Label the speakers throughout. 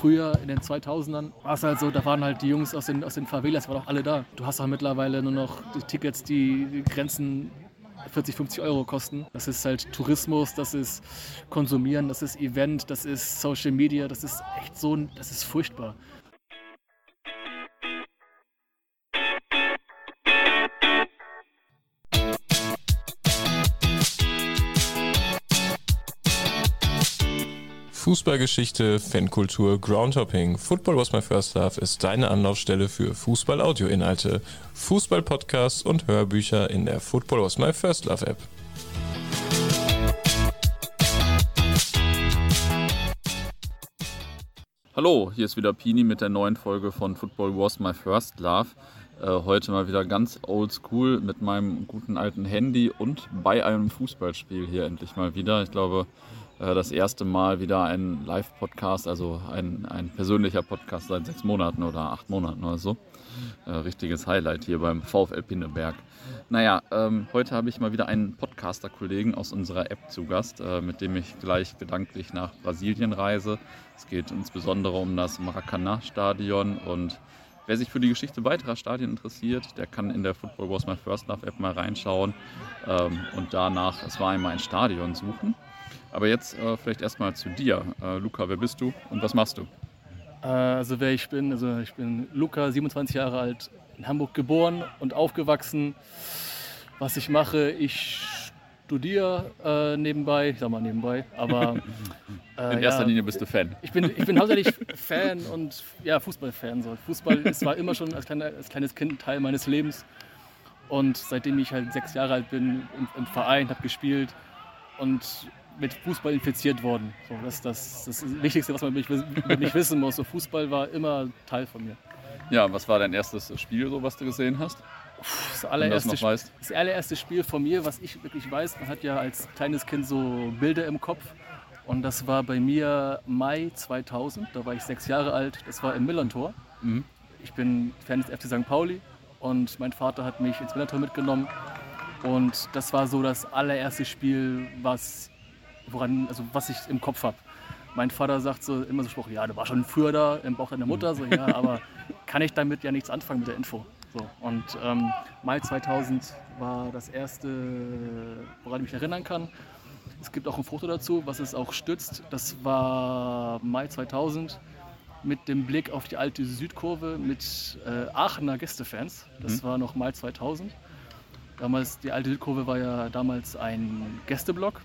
Speaker 1: früher in den 2000ern war es halt so, da waren halt die Jungs aus den, aus den Favelas, waren auch alle da. Du hast auch mittlerweile nur noch die Tickets, die Grenzen 40, 50 Euro kosten. Das ist halt Tourismus, das ist Konsumieren, das ist Event, das ist Social Media, das ist echt so, das ist furchtbar.
Speaker 2: Fußballgeschichte, Fankultur, Groundhopping. Football was my first love ist deine Anlaufstelle für Fußball-Audio-Inhalte, Fußball-Podcasts und Hörbücher in der Football was my first love App.
Speaker 3: Hallo, hier ist wieder Pini mit der neuen Folge von Football was my first love. Äh, heute mal wieder ganz old school mit meinem guten alten Handy und bei einem Fußballspiel hier endlich mal wieder. Ich glaube, das erste Mal wieder ein Live-Podcast, also ein, ein persönlicher Podcast seit sechs Monaten oder acht Monaten oder so. Äh, richtiges Highlight hier beim VfL Pinneberg. Naja, ähm, heute habe ich mal wieder einen Podcaster-Kollegen aus unserer App zu Gast, äh, mit dem ich gleich gedanklich nach Brasilien reise. Es geht insbesondere um das Maracanã-Stadion und wer sich für die Geschichte weiterer Stadien interessiert, der kann in der Football Was My First Love App mal reinschauen ähm, und danach, es war einmal ein Stadion suchen. Aber jetzt äh, vielleicht erstmal zu dir. Äh, Luca, wer bist du und was machst du?
Speaker 1: Äh, also wer ich bin, also ich bin Luca, 27 Jahre alt, in Hamburg geboren und aufgewachsen. Was ich mache, ich studiere äh, nebenbei, ich sag mal nebenbei, aber
Speaker 3: äh, in erster ja, Linie bist du Fan.
Speaker 1: Ich bin, ich bin hauptsächlich Fan und ja, Fußballfan. So. Fußball ist, war immer schon als, kleiner, als kleines Kind Teil meines Lebens. Und seitdem ich halt sechs Jahre alt bin, im, im Verein, habe gespielt und mit Fußball infiziert worden. So, das ist das, das, Wichtigste, was man über mich wissen muss. So, Fußball war immer Teil von mir.
Speaker 3: Ja, was war dein erstes Spiel, so, was du gesehen hast?
Speaker 1: Das allererste, das, das allererste Spiel von mir, was ich wirklich weiß, man hat ja als kleines Kind so Bilder im Kopf. Und das war bei mir Mai 2000, da war ich sechs Jahre alt, das war im Millantor. Mhm. Ich bin Fan des FC St. Pauli und mein Vater hat mich ins Millantor mitgenommen. Und das war so das allererste Spiel, was woran, also was ich im Kopf habe. Mein Vater sagt so immer so Spruch, ja, du warst schon früher da im Bauch deiner Mutter, so ja, aber kann ich damit ja nichts anfangen mit der Info. So, und ähm, Mai 2000 war das erste, woran ich mich erinnern kann. Es gibt auch ein Foto dazu, was es auch stützt. Das war Mai 2000 mit dem Blick auf die alte Südkurve mit äh, Aachener Gästefans. Das mhm. war noch Mai 2000. Damals, die alte Südkurve war ja damals ein Gästeblock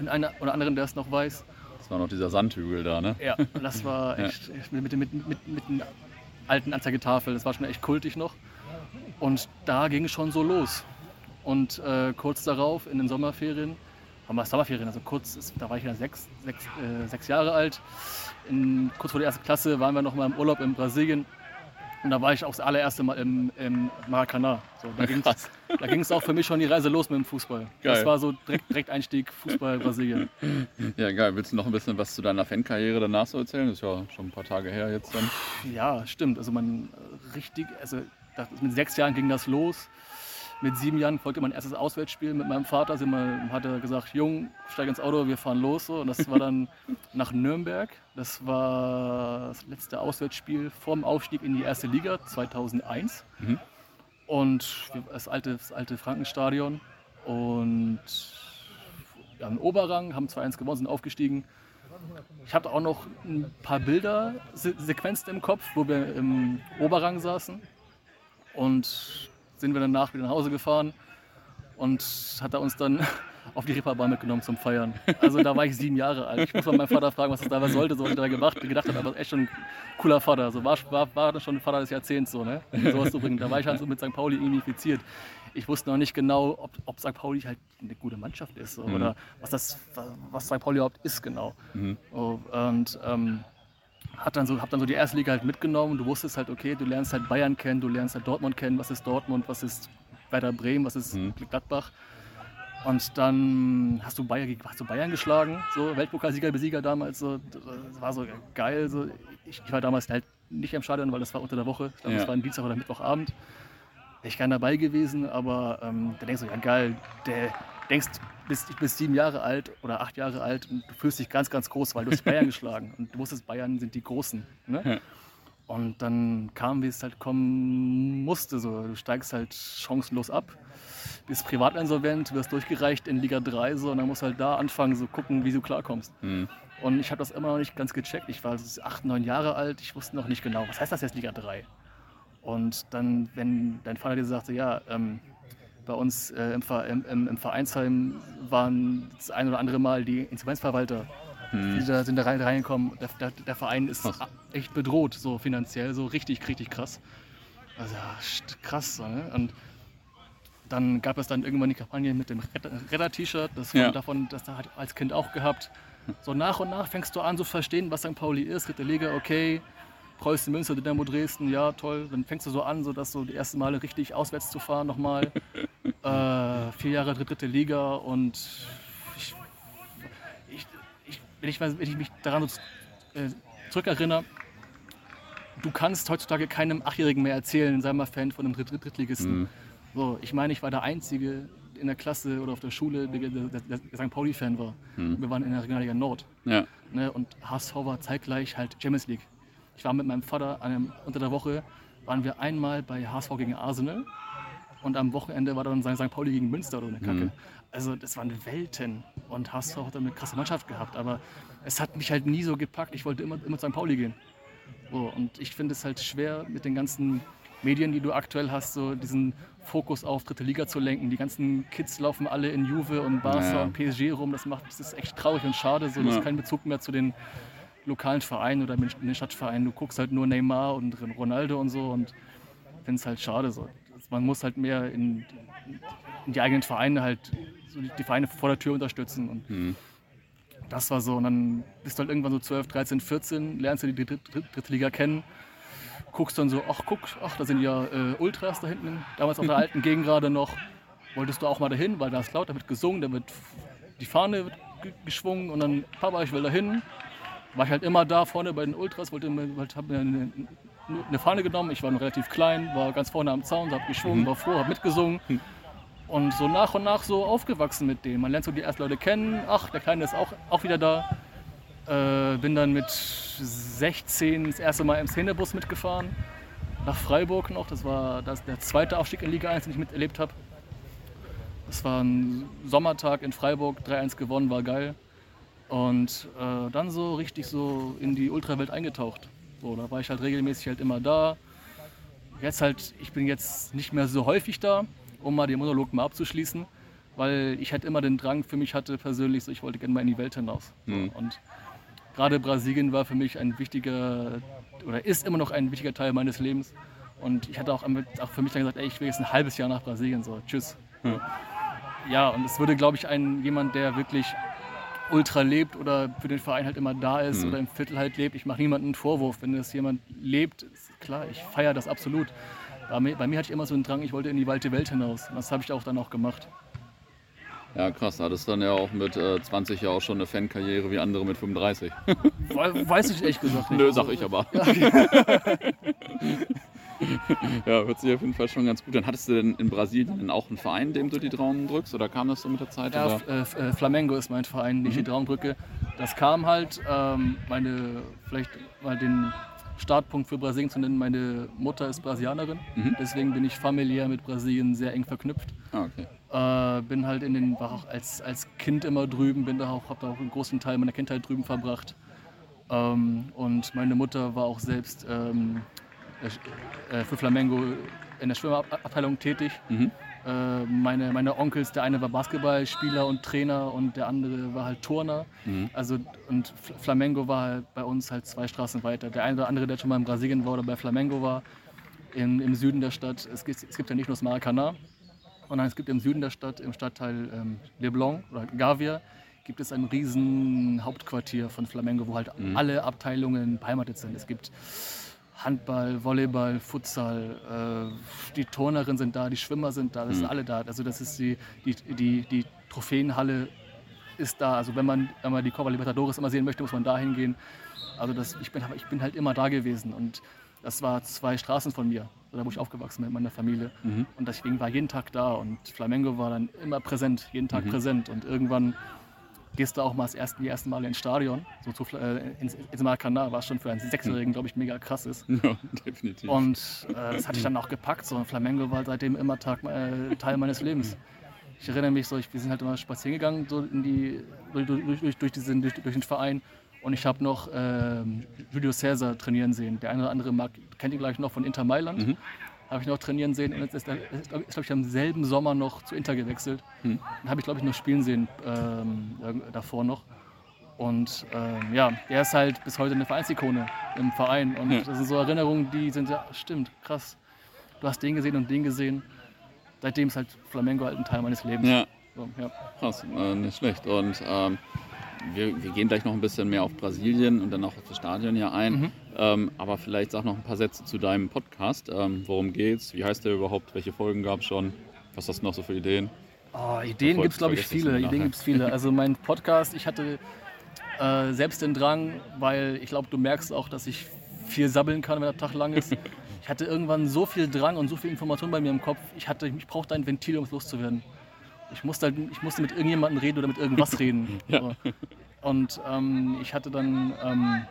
Speaker 1: wenn einer oder anderen, der es noch weiß.
Speaker 3: Das war noch dieser Sandhügel da, ne?
Speaker 1: Ja, das war echt ja. mit, mit, mit, mit, mit einer alten Anzeigetafel. Das war schon echt kultig noch. Und da ging es schon so los. Und äh, kurz darauf, in den Sommerferien, haben wir Sommerferien, also kurz, da war ich ja sechs, sechs, äh, sechs Jahre alt. In, kurz vor der ersten Klasse waren wir noch mal im Urlaub in Brasilien und da war ich auch das allererste Mal im, im Maracanã. So, da ging es auch für mich schon die Reise los mit dem Fußball. Geil. Das war so direkt, direkt Einstieg Fußball Brasilien.
Speaker 3: Ja, geil. Willst du noch ein bisschen was zu deiner Fankarriere danach so erzählen? Das ist ja schon ein paar Tage her jetzt dann.
Speaker 1: Ja, stimmt. Also man richtig, also mit sechs Jahren ging das los mit sieben Jahren folgte mein erstes Auswärtsspiel mit meinem Vater. Also man hat er gesagt, Jung, steig ins Auto, wir fahren los. Und das war dann nach Nürnberg. Das war das letzte Auswärtsspiel vor dem Aufstieg in die erste Liga 2001. Mhm. Und das alte, das alte Frankenstadion. Und wir haben Oberrang, haben 2-1 gewonnen, sind aufgestiegen. Ich habe auch noch ein paar Bilder, Sequenzen im Kopf, wo wir im Oberrang saßen. Und sind wir danach wieder nach Hause gefahren und hat er uns dann auf die Reeperbahn mitgenommen zum Feiern. Also da war ich sieben Jahre alt. Ich muss mal meinen Vater fragen, was das da sollte, so was ich da gemacht, gedacht habe. Aber echt schon ein cooler Vater. So war, war, war schon ein Vater des Jahrzehnts so, ne? Sowas zu bringen. Da war ich halt so mit St. Pauli irgendwie infiziert. Ich wusste noch nicht genau, ob, ob St. Pauli halt eine gute Mannschaft ist so, mhm. oder was das, was St. Pauli überhaupt ist genau. Mhm. So, und ähm, hat dann so, hab dann so die erste Liga halt mitgenommen. Du wusstest halt, okay, du lernst halt Bayern kennen, du lernst halt Dortmund kennen, was ist Dortmund, was ist Werder Bremen, was ist mhm. Gladbach. Und dann hast du Bayern, hast du Bayern geschlagen, so Weltpokalsieger, Besieger damals. So, das war so geil. So. Ich, ich, war damals halt nicht im Stadion, weil das war unter der Woche. Ich glaube, ja. das war ein Dienstag oder Mittwochabend. Wäre ich gern dabei gewesen, aber ähm, da denkst du, ja geil, der, denkst, bist, ich bin sieben Jahre alt oder acht Jahre alt und du fühlst dich ganz, ganz groß, weil du hast Bayern geschlagen. Und du wusstest, Bayern sind die Großen. Ne?
Speaker 3: Ja.
Speaker 1: Und dann kam, wie es halt kommen musste. So. Du steigst halt chancenlos ab, bist privatinsolvent, wirst durchgereicht in Liga 3 so, und dann musst du halt da anfangen, so gucken, wie du klarkommst.
Speaker 3: Mhm.
Speaker 1: Und ich habe das immer noch nicht ganz gecheckt. Ich war so acht, neun Jahre alt, ich wusste noch nicht genau, was heißt das jetzt Liga 3? Und dann, wenn dein Vater dir sagte, ja, ähm, bei uns äh, im, im, im, im Vereinsheim waren das ein oder andere Mal die Insolvenzverwalter, die da, sind da rein, reingekommen. Der, der, der Verein ist
Speaker 3: Krass.
Speaker 1: echt bedroht, so finanziell, so richtig, richtig krass. Also ja, krass. So, ne? Und dann gab es dann irgendwann die Kampagne mit dem Retter- Retter-T-Shirt, das
Speaker 3: Ja.
Speaker 1: von, davon, das da als Kind auch gehabt. So nach und nach fängst du an zu verstehen, was St. Pauli ist, dritte Liga, okay. Preußen Münster, Dynamo Dresden, ja toll. Dann fängst du so an, so dass so die ersten Male richtig auswärts zu fahren nochmal. äh, vier Jahre dritte Liga und ich, ich, ich, wenn, ich, wenn ich mich daran äh, zurückerinnere, du kannst heutzutage keinem Achtjährigen mehr erzählen, sei mal Fan von einem Dritt Drittligisten.
Speaker 3: Mhm.
Speaker 1: So, ich meine, ich war der Einzige in der Klasse oder auf der Schule, der, der, der, der St. Pauli-Fan war.
Speaker 3: Mhm.
Speaker 1: Wir waren in der Regionalliga Nord.
Speaker 3: Ja.
Speaker 1: Ne? Und HSV war zeitgleich halt Champions League. Ich war mit meinem Vater einem, unter der Woche, waren wir einmal bei HSV gegen Arsenal und am Wochenende war dann St. Pauli gegen Münster oder eine Kacke.
Speaker 3: Mhm.
Speaker 1: Also das waren Welten und HSV hat dann eine krasse Mannschaft gehabt, aber es hat mich halt nie so gepackt. Ich wollte immer, immer zu St. Pauli gehen. So, und ich finde es halt schwer mit den ganzen Medien, die du aktuell hast, so diesen Fokus auf dritte Liga zu lenken. Die ganzen Kids laufen alle in Juve und Barca
Speaker 3: Ja.
Speaker 1: und PSG rum. Das macht, das ist echt traurig und schade. So,
Speaker 3: Ja.
Speaker 1: hast keinen Bezug mehr zu den lokalen Vereinen oder mit den Stadtvereinen. Du guckst halt nur Neymar und Ronaldo und so und finde es halt schade. So. Man muss halt mehr in, in die eigenen Vereine halt, so die, Vereine vor der Tür unterstützen. Und
Speaker 3: Mhm.
Speaker 1: das war so. Und dann bist du halt irgendwann so 12, 13, 14, lernst du die dritte, Liga kennen, guckst dann so, ach guck, ach, da sind ja äh, Ultras da hinten, damals auf der alten Gegend gerade noch. Wolltest du auch mal dahin, weil da ist laut, da wird gesungen, da wird die Fahne wird ge- geschwungen und dann, Papa, ich will dahin. War ich halt immer da vorne bei den Ultras, wollte immer, halt, hab mir eine, eine Fahne genommen. Ich war noch relativ klein, war ganz vorne am Zaun, hab geschwungen, war froh, hab mitgesungen. Und so nach und nach so aufgewachsen mit denen. Man lernt so die ersten Leute kennen. Ach, der Kleine ist auch, auch wieder da. Äh, bin dann mit 16 das erste Mal im Szenebus mitgefahren. Nach Freiburg noch. Das war das, der zweite Aufstieg in Liga 1, den ich miterlebt habe. Das war ein Sommertag in Freiburg, 3-1 gewonnen, war geil. Und äh, dann so richtig so in die Ultrawelt eingetaucht. So, da war ich halt regelmäßig halt immer da. Jetzt halt, ich bin jetzt nicht mehr so häufig da, um mal den Monolog mal abzuschließen, weil ich halt immer den Drang für mich hatte persönlich, so ich wollte gerne mal in die Welt hinaus.
Speaker 3: Mhm.
Speaker 1: Und gerade Brasilien war für mich ein wichtiger, oder ist immer noch ein wichtiger Teil meines Lebens. Und ich hatte auch, auch für mich dann gesagt, ey, ich will jetzt ein halbes Jahr nach Brasilien, so, tschüss.
Speaker 3: Ja.
Speaker 1: Ja, und es würde, glaube ich, ein, jemand, der wirklich ultra lebt oder für den Verein halt immer da ist
Speaker 3: Mhm.
Speaker 1: oder im Viertel halt lebt, ich mache niemandem einen Vorwurf. Wenn das jemand lebt, ist klar, ich feiere das absolut. Bei mir, bei mir hatte ich immer so einen Drang, ich wollte in die weite Welt hinaus. Und das habe ich auch dann auch gemacht.
Speaker 3: Ja, krass. Hattest dann ja auch mit äh, 20 ja auch schon eine Fankarriere wie andere mit 35.
Speaker 1: We- Weiß ich ehrlich gesagt nicht.
Speaker 3: Nö, sag ich aber.
Speaker 1: Ja, okay.
Speaker 3: Ja, hört sich auf jeden Fall schon ganz gut an. Hattest du denn in Brasilien auch einen Verein, dem du die Daumen drückst? Oder kam das so mit der Zeit?
Speaker 1: Ja, äh, äh, Flamengo ist mein Verein, den ich die Daumen drücke. Das kam halt, ähm, meine, vielleicht mal den Startpunkt für Brasilien zu nennen. Meine Mutter ist Brasilianerin,
Speaker 3: Mhm.
Speaker 1: deswegen bin ich familiär mit Brasilien sehr eng verknüpft.
Speaker 3: Ah, okay.
Speaker 1: Äh, bin halt in den, war auch als, als Kind immer drüben, bin da auch, habe da auch einen großen Teil meiner Kindheit drüben verbracht. Ähm, und meine Mutter war auch selbst ähm, äh, für Flamengo in der Schwimmabteilung tätig.
Speaker 3: Mhm.
Speaker 1: Äh, meine, meine Onkels, der eine war Basketballspieler und Trainer und der andere war halt Turner.
Speaker 3: Mhm.
Speaker 1: Also, und Fl- Flamengo war halt bei uns halt zwei Straßen weiter. Der eine oder andere, der schon mal in Brasilien war oder bei Flamengo war, in, im Süden der Stadt. Es gibt, es gibt ja nicht nur das Maracanã, sondern es gibt im Süden der Stadt, im Stadtteil ähm, Leblon oder Gavia, gibt es ein riesen Hauptquartier von Flamengo, wo halt
Speaker 3: Mhm.
Speaker 1: alle Abteilungen beheimatet sind. Es gibt Handball, Volleyball, Futsal, äh, die Turnerinnen sind da, die Schwimmer sind da, das sind
Speaker 3: Mhm.
Speaker 1: alle da. Also das ist die, die, die, die Trophäenhalle ist da. Also wenn man, wenn man die Copa Libertadores immer sehen möchte, muss man da hingehen. Also das, ich, bin, ich bin halt immer da gewesen und Das war zwei Straßen von mir, da wo ich aufgewachsen bin mit meiner Familie.
Speaker 3: Mhm.
Speaker 1: Und deswegen war jeden Tag da und Flamengo war dann immer präsent, jeden Tag präsent. Und irgendwann gehst du auch mal das erste, die ersten Male ins Stadion, so zu, äh, ins, ins Maracanã, was schon für einen Sechsjährigen, glaube ich, mega krass ist.
Speaker 3: Ja, definitiv.
Speaker 1: Und äh, das hatte ich dann auch gepackt. So. Flamengo war seitdem immer Tag, äh, Teil meines Lebens. Ich erinnere mich so, ich, wir sind halt immer spazieren gegangen so in die, durch, durch, durch, durch, diesen, durch, durch den Verein. Und ich habe noch ähm, Julio Cesar trainieren sehen. Der eine oder andere mag, kennt ihn gleich noch von Inter Mailand.
Speaker 3: Mhm.
Speaker 1: Habe ich noch trainieren sehen. Und jetzt ist, er- ist, glaube ich, am selben Sommer noch zu Inter gewechselt. Dann habe ich, glaube ich, noch spielen sehen ähm, äh, davor noch. Und ähm, ja, er ist halt bis heute eine Vereinsikone im Verein. Und
Speaker 3: Ja.
Speaker 1: das sind so Erinnerungen, die sind ja, stimmt, krass. Du hast den gesehen und den gesehen. Seitdem ist halt Flamengo halt ein Teil meines Lebens.
Speaker 3: ja,
Speaker 1: So, ja.
Speaker 3: krass, äh, nicht schlecht. Und ähm, wir, wir gehen gleich noch ein bisschen mehr auf Brasilien und dann auch auf das Stadion hier ein.
Speaker 1: Mhm.
Speaker 3: Ähm, aber vielleicht sag noch ein paar Sätze zu deinem Podcast. Ähm, worum geht's? Wie heißt der überhaupt? Welche Folgen gab es schon? Was hast du noch so für Ideen?
Speaker 1: Oh, Ideen gibt es, glaube ich, viele. Ideen gibt es viele. Also mein Podcast, ich hatte äh, selbst den Drang, weil ich glaube, du merkst auch, dass ich viel sabbeln kann, wenn der Tag lang ist. Ich hatte irgendwann so viel Drang und so viel Information bei mir im Kopf. Ich, hatte, ich brauchte ein Ventil, um es loszuwerden. Ich musste, halt, ich musste mit irgendjemandem reden oder mit irgendwas reden.
Speaker 3: Ja.
Speaker 1: So. Und ähm, ich hatte dann ähm,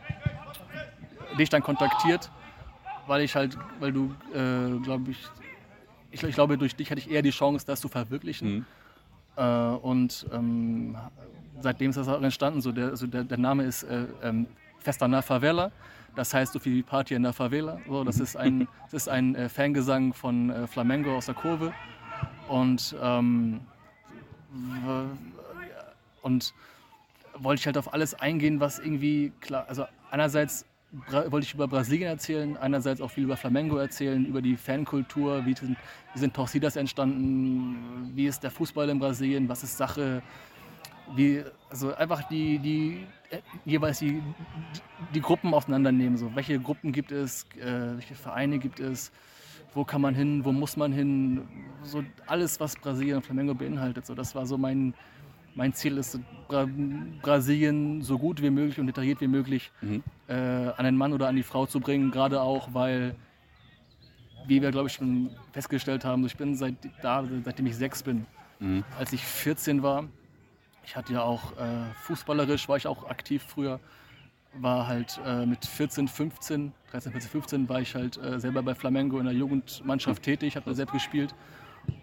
Speaker 1: dich dann kontaktiert, weil ich halt, weil du, äh, glaube ich, ich, ich glaube, durch dich hatte ich eher die Chance, das zu verwirklichen.
Speaker 3: Mhm.
Speaker 1: Äh, und ähm, seitdem ist das auch entstanden. So der, also der, der Name ist äh, ähm, Festa na Favela. Das heißt so viel wie Party in der Favela. So, das ist ein, das ist ein äh, Fangesang von äh, Flamengo aus der Kurve. Und, ähm, und wollte ich halt auf alles eingehen, was irgendwie klar, also einerseits wollte ich über Brasilien erzählen, einerseits auch viel über Flamengo erzählen, über die Fankultur, wie sind, wie sind Torcidas entstanden, wie ist der Fußball in Brasilien, was ist Sache, wie, also einfach die, die äh, jeweils die, die Gruppen auseinandernehmen, so welche Gruppen gibt es, äh, welche Vereine gibt es, wo kann man hin, wo muss man hin, so alles, was Brasilien und Flamengo beinhaltet, so das war so mein, mein Ziel ist, Bra Brasilien so gut wie möglich und detailliert wie möglich
Speaker 3: Mhm.
Speaker 1: äh, an den Mann oder an die Frau zu bringen, gerade auch, weil, wie wir glaube ich schon festgestellt haben, ich bin seit da, seitdem ich sechs bin.
Speaker 3: Mhm.
Speaker 1: Als ich 14 war, ich hatte ja auch äh, fußballerisch, war ich auch aktiv früher, war halt äh, mit 14, 15, 13, 14, 15 war ich halt äh, selber bei Flamengo in der Jugendmannschaft tätig, habe da selbst gespielt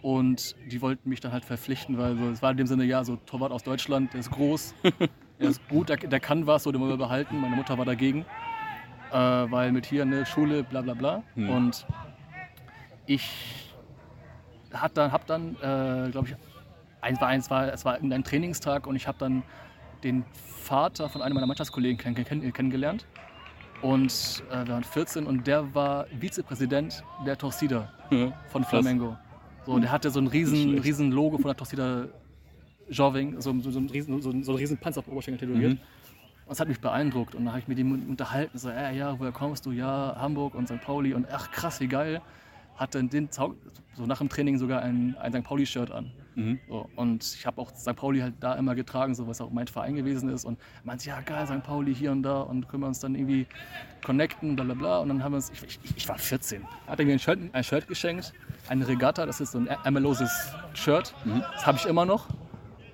Speaker 1: und die wollten mich dann halt verpflichten, weil so, es war in dem Sinne, ja, so Torwart aus Deutschland, der ist groß, der ist gut, der, der kann was, so den wollen wir behalten. Meine Mutter war dagegen, äh, weil mit hier eine Schule, bla bla bla.
Speaker 3: Hm.
Speaker 1: Und ich hat dann, hab dann, äh, glaube ich, eins war eins war, es war ein Trainingstag und ich habe dann den Vater von einem meiner Mannschaftskollegen kenn, kenn, kennengelernt. Und äh, wir waren 14 und der war Vizepräsident der Torcida von Flamengo. So, der hatte so ein riesen, riesen Logo von der Torcida Joving, so, so, so, ein riesen, so, so ein riesen Panzer auf Oberschenkel tätowiert.
Speaker 3: Mhm.
Speaker 1: Und das hat mich beeindruckt. Und dann habe ich mit ihm unterhalten, so, äh, ja, woher kommst du? Ja, Hamburg und St. Pauli. Und ach, krass, wie geil. Hatte den, so nach dem Training sogar ein, ein St. Pauli-Shirt an.
Speaker 3: Mhm.
Speaker 1: So, und ich habe auch St. Pauli halt da immer getragen, so was auch mein Verein gewesen ist. Und meinte, ja geil, St. Pauli hier und da und können wir uns dann irgendwie connecten, bla bla bla. Und dann haben wir uns, ich, ich, ich war 14, hat er mir ein Shirt, ein Shirt geschenkt, eine Regatta, das ist so ein ärmelloses Shirt.
Speaker 3: Mhm.
Speaker 1: Das habe ich immer noch.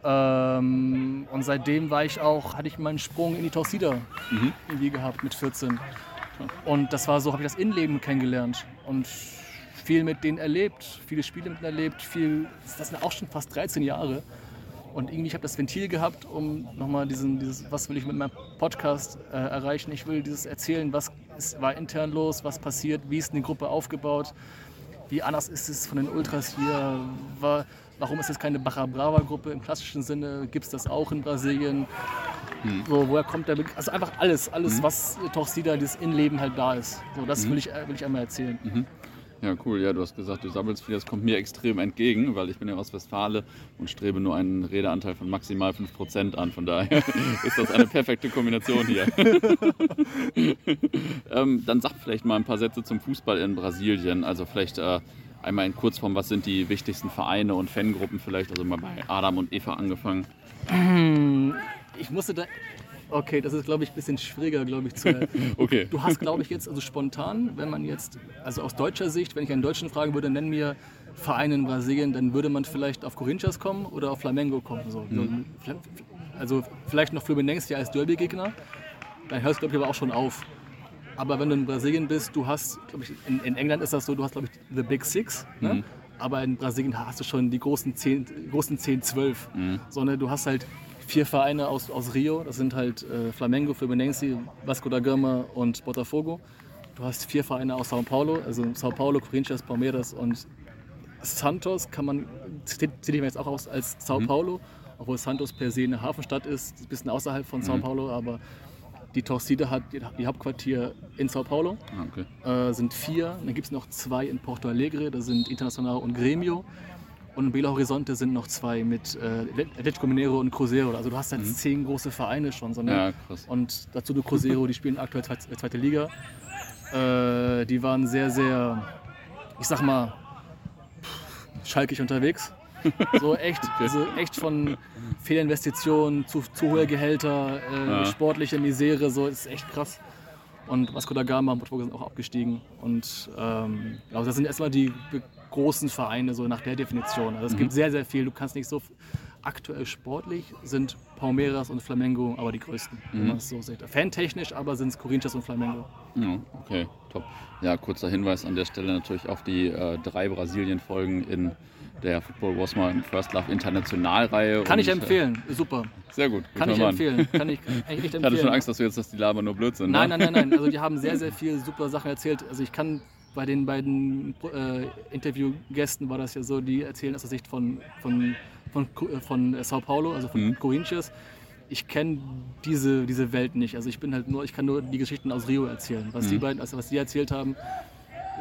Speaker 1: Ähm, und seitdem war ich auch, hatte ich meinen Sprung in die Torcida
Speaker 3: Mhm.
Speaker 1: irgendwie gehabt mit 14. Und das war so, habe ich das Innenleben kennengelernt und viel mit denen erlebt, viele Spiele mit denen erlebt, viel, das sind auch schon fast 13 Jahre. Und irgendwie, ich habe das Ventil gehabt, um nochmal diesen, dieses, was will ich mit meinem Podcast äh, erreichen? Ich will dieses erzählen, was ist, war intern los, was passiert, wie ist eine Gruppe aufgebaut, wie anders ist es von den Ultras hier, war, warum ist es keine Barra Brava Gruppe im klassischen Sinne, gibt es das auch in Brasilien? So, woher kommt der Be Also einfach alles, alles, was Torcida, dieses Innenleben halt da ist. So, das will, ich, äh, will ich einmal erzählen.
Speaker 3: Ja, cool. Ja, du hast gesagt, du sabbelst viel. Das kommt mir extrem entgegen, weil ich bin ja aus Westfale und strebe nur einen Redeanteil von maximal 5% an. Von daher ist das eine perfekte Kombination hier. ähm, dann sag vielleicht mal ein paar Sätze zum Fußball in Brasilien. Also vielleicht äh, einmal in Kurzform, was sind die wichtigsten Vereine und Fangruppen vielleicht? Also mal bei Adam und Eva angefangen.
Speaker 1: Ich musste da. Okay, das ist, glaube ich, ein bisschen schwieriger, glaube ich, zu.
Speaker 3: Okay.
Speaker 1: Du hast, glaube ich, jetzt, also spontan, wenn man jetzt, also aus deutscher Sicht, wenn ich einen Deutschen fragen würde, nenn mir Vereine in Brasilien, dann würde man vielleicht auf Corinthians kommen oder auf Flamengo kommen. So.
Speaker 3: Mhm.
Speaker 1: So, Also vielleicht noch Fluminense ja als Derby-Gegner. Dann hörst du, glaube ich, aber auch schon auf. Aber wenn du in Brasilien bist, du hast, glaube ich, in, in England ist das so, du hast, glaube ich, The Big Six. Ne?
Speaker 3: Mhm.
Speaker 1: Aber in Brasilien hast du schon die großen 10, großen 10 12.
Speaker 3: Mhm.
Speaker 1: Sondern du hast halt vier Vereine aus, aus Rio. Das sind halt äh, Flamengo, Fluminense, Vasco da Gama und Botafogo. Du hast vier Vereine aus Sao Paulo, also Sao Paulo, Corinthians, Palmeiras und Santos kann man, zähle ich mir jetzt auch aus als Sao Paulo, obwohl Santos per se eine Hafenstadt ist, ein bisschen außerhalb von Sao Paulo, aber die Torcida hat ihr ihr Hauptquartier in Sao Paulo,
Speaker 3: Ah, okay.
Speaker 1: äh, sind vier. Dann gibt es noch zwei in Porto Alegre, das sind Internacional und Gremio. Und Belo Horizonte sind noch zwei mit äh, Atletico Mineiro und Cruzeiro. Also du hast jetzt zehn große Vereine schon. So, ne?
Speaker 3: Ja, krass.
Speaker 1: Und dazu du Cruzeiro, die spielen aktuell zweite, zweite Liga. Äh, die waren sehr, sehr, ich sag mal, schalkig unterwegs. So echt, also echt von Fehlinvestitionen zu, zu hohe Gehälter, äh,
Speaker 3: Ja.
Speaker 1: sportliche Misere, so ist echt krass. Und Vasco da Gama und Botafogo sind auch abgestiegen. Und ähm, also das sind erstmal die großen Vereine, so nach der Definition. Also es gibt sehr, sehr viel. Du kannst nicht so. Aktuell sportlich sind Palmeiras und Flamengo aber die größten, wenn man es so sieht. Fantechnisch aber sind es Corinthians und Flamengo.
Speaker 3: Ja, okay, top. Ja, kurzer Hinweis an der Stelle natürlich auf die äh, drei Brasilien-Folgen in der Football Was My First Love Internationalreihe.
Speaker 1: Kann ich
Speaker 3: Und,
Speaker 1: empfehlen, super.
Speaker 3: Äh, sehr gut.
Speaker 1: Kann ich empfehlen. Kann ich echt
Speaker 3: Ich
Speaker 1: empfehlen.
Speaker 3: hatte schon Angst, dass du jetzt, dass die Laber nur blöd sind.
Speaker 1: Nein,
Speaker 3: ne?
Speaker 1: nein, nein, nein. Also die haben sehr, sehr viel super Sachen erzählt. Also ich kann bei den beiden äh, Interviewgästen war das ja so, die erzählen aus der Sicht von, von, von, äh, von Sao Paulo, also von
Speaker 3: Mhm.
Speaker 1: Corinthians. Ich kenne diese, diese Welt nicht. Also ich bin halt nur, ich kann nur die Geschichten aus Rio erzählen. Was die
Speaker 3: Mhm.
Speaker 1: beiden, also was die erzählt haben,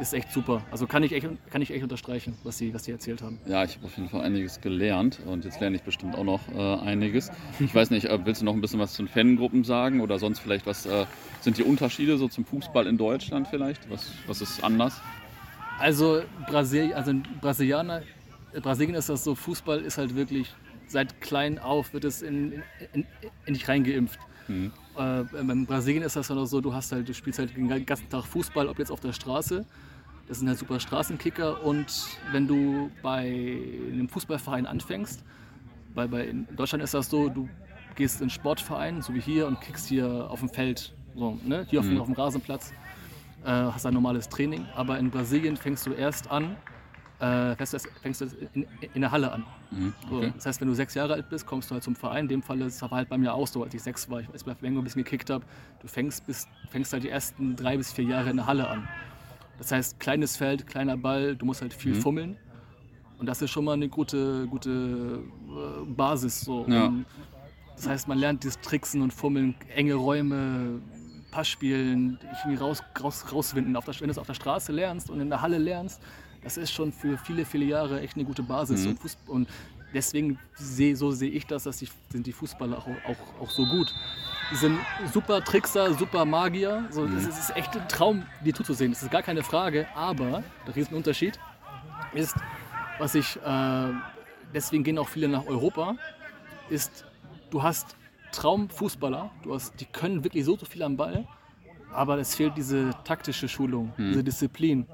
Speaker 1: ist echt super. Also kann ich echt, kann ich echt unterstreichen, was sie, was sie erzählt haben.
Speaker 3: Ja, ich habe auf jeden Fall einiges gelernt und jetzt lerne ich bestimmt auch noch äh, einiges. Ich weiß nicht, äh, willst du noch ein bisschen was zu den Fangruppen sagen oder sonst vielleicht was äh, sind die Unterschiede so zum Fußball in Deutschland vielleicht? Was, was ist anders?
Speaker 1: Also, Brasil, also in Brasilianer, Brasilien ist das so, Fußball ist halt wirklich, seit klein auf wird es in, in, in, in dich reingeimpft.
Speaker 3: Mhm.
Speaker 1: Äh, in Brasilien ist das dann auch so, du hast halt, du spielst halt den ganzen Tag Fußball, ob jetzt auf der Straße, das sind halt super Straßenkicker und wenn du bei einem Fußballverein anfängst, weil bei, in Deutschland ist das so, du gehst in einen Sportverein, so wie hier, und kickst hier auf dem Feld, so, ne? hier auf, dem-
Speaker 3: Mhm.
Speaker 1: auf dem Rasenplatz, äh, hast ein normales Training. Aber in Brasilien fängst du erst an, äh, fängst, fängst du in, in der Halle an.
Speaker 3: Mhm.
Speaker 1: So,
Speaker 3: Okay.
Speaker 1: Das heißt, wenn du sechs Jahre alt bist, kommst du halt zum Verein. In dem Fall ist es war halt bei mir auch so, als ich sechs war, ich weiß bei Flamengo ein bisschen gekickt habe. Du fängst, bis, fängst halt die ersten drei bis vier Jahre in der Halle an. Das heißt, kleines Feld, kleiner Ball, du musst halt viel
Speaker 3: Mhm.
Speaker 1: fummeln. Und das ist schon mal eine gute, gute äh, Basis. So.
Speaker 3: Ja.
Speaker 1: Das heißt, man lernt dieses Tricksen und Fummeln, enge Räume, Passspielen, irgendwie raus, raus, rauswinden. Auf der, wenn du es auf der Straße lernst und in der Halle lernst, das ist schon für viele, viele Jahre echt eine gute Basis.
Speaker 3: Mhm.
Speaker 1: Und, Fußball, und deswegen seh, so sehe ich das, dass die, sind die Fußballer auch, auch, auch so gut. Die sind super Trickser, super Magier. So,
Speaker 3: Mhm.
Speaker 1: das, ist, das ist echt ein Traum, die zuzusehen. Das ist gar keine Frage. Aber der Riesenunterschied ist, was ich, äh, deswegen gehen auch viele nach Europa, ist, du hast Traumfußballer, du hast, die können wirklich so, so viel am Ball, aber es fehlt diese taktische Schulung,
Speaker 3: Mhm.
Speaker 1: diese Disziplin,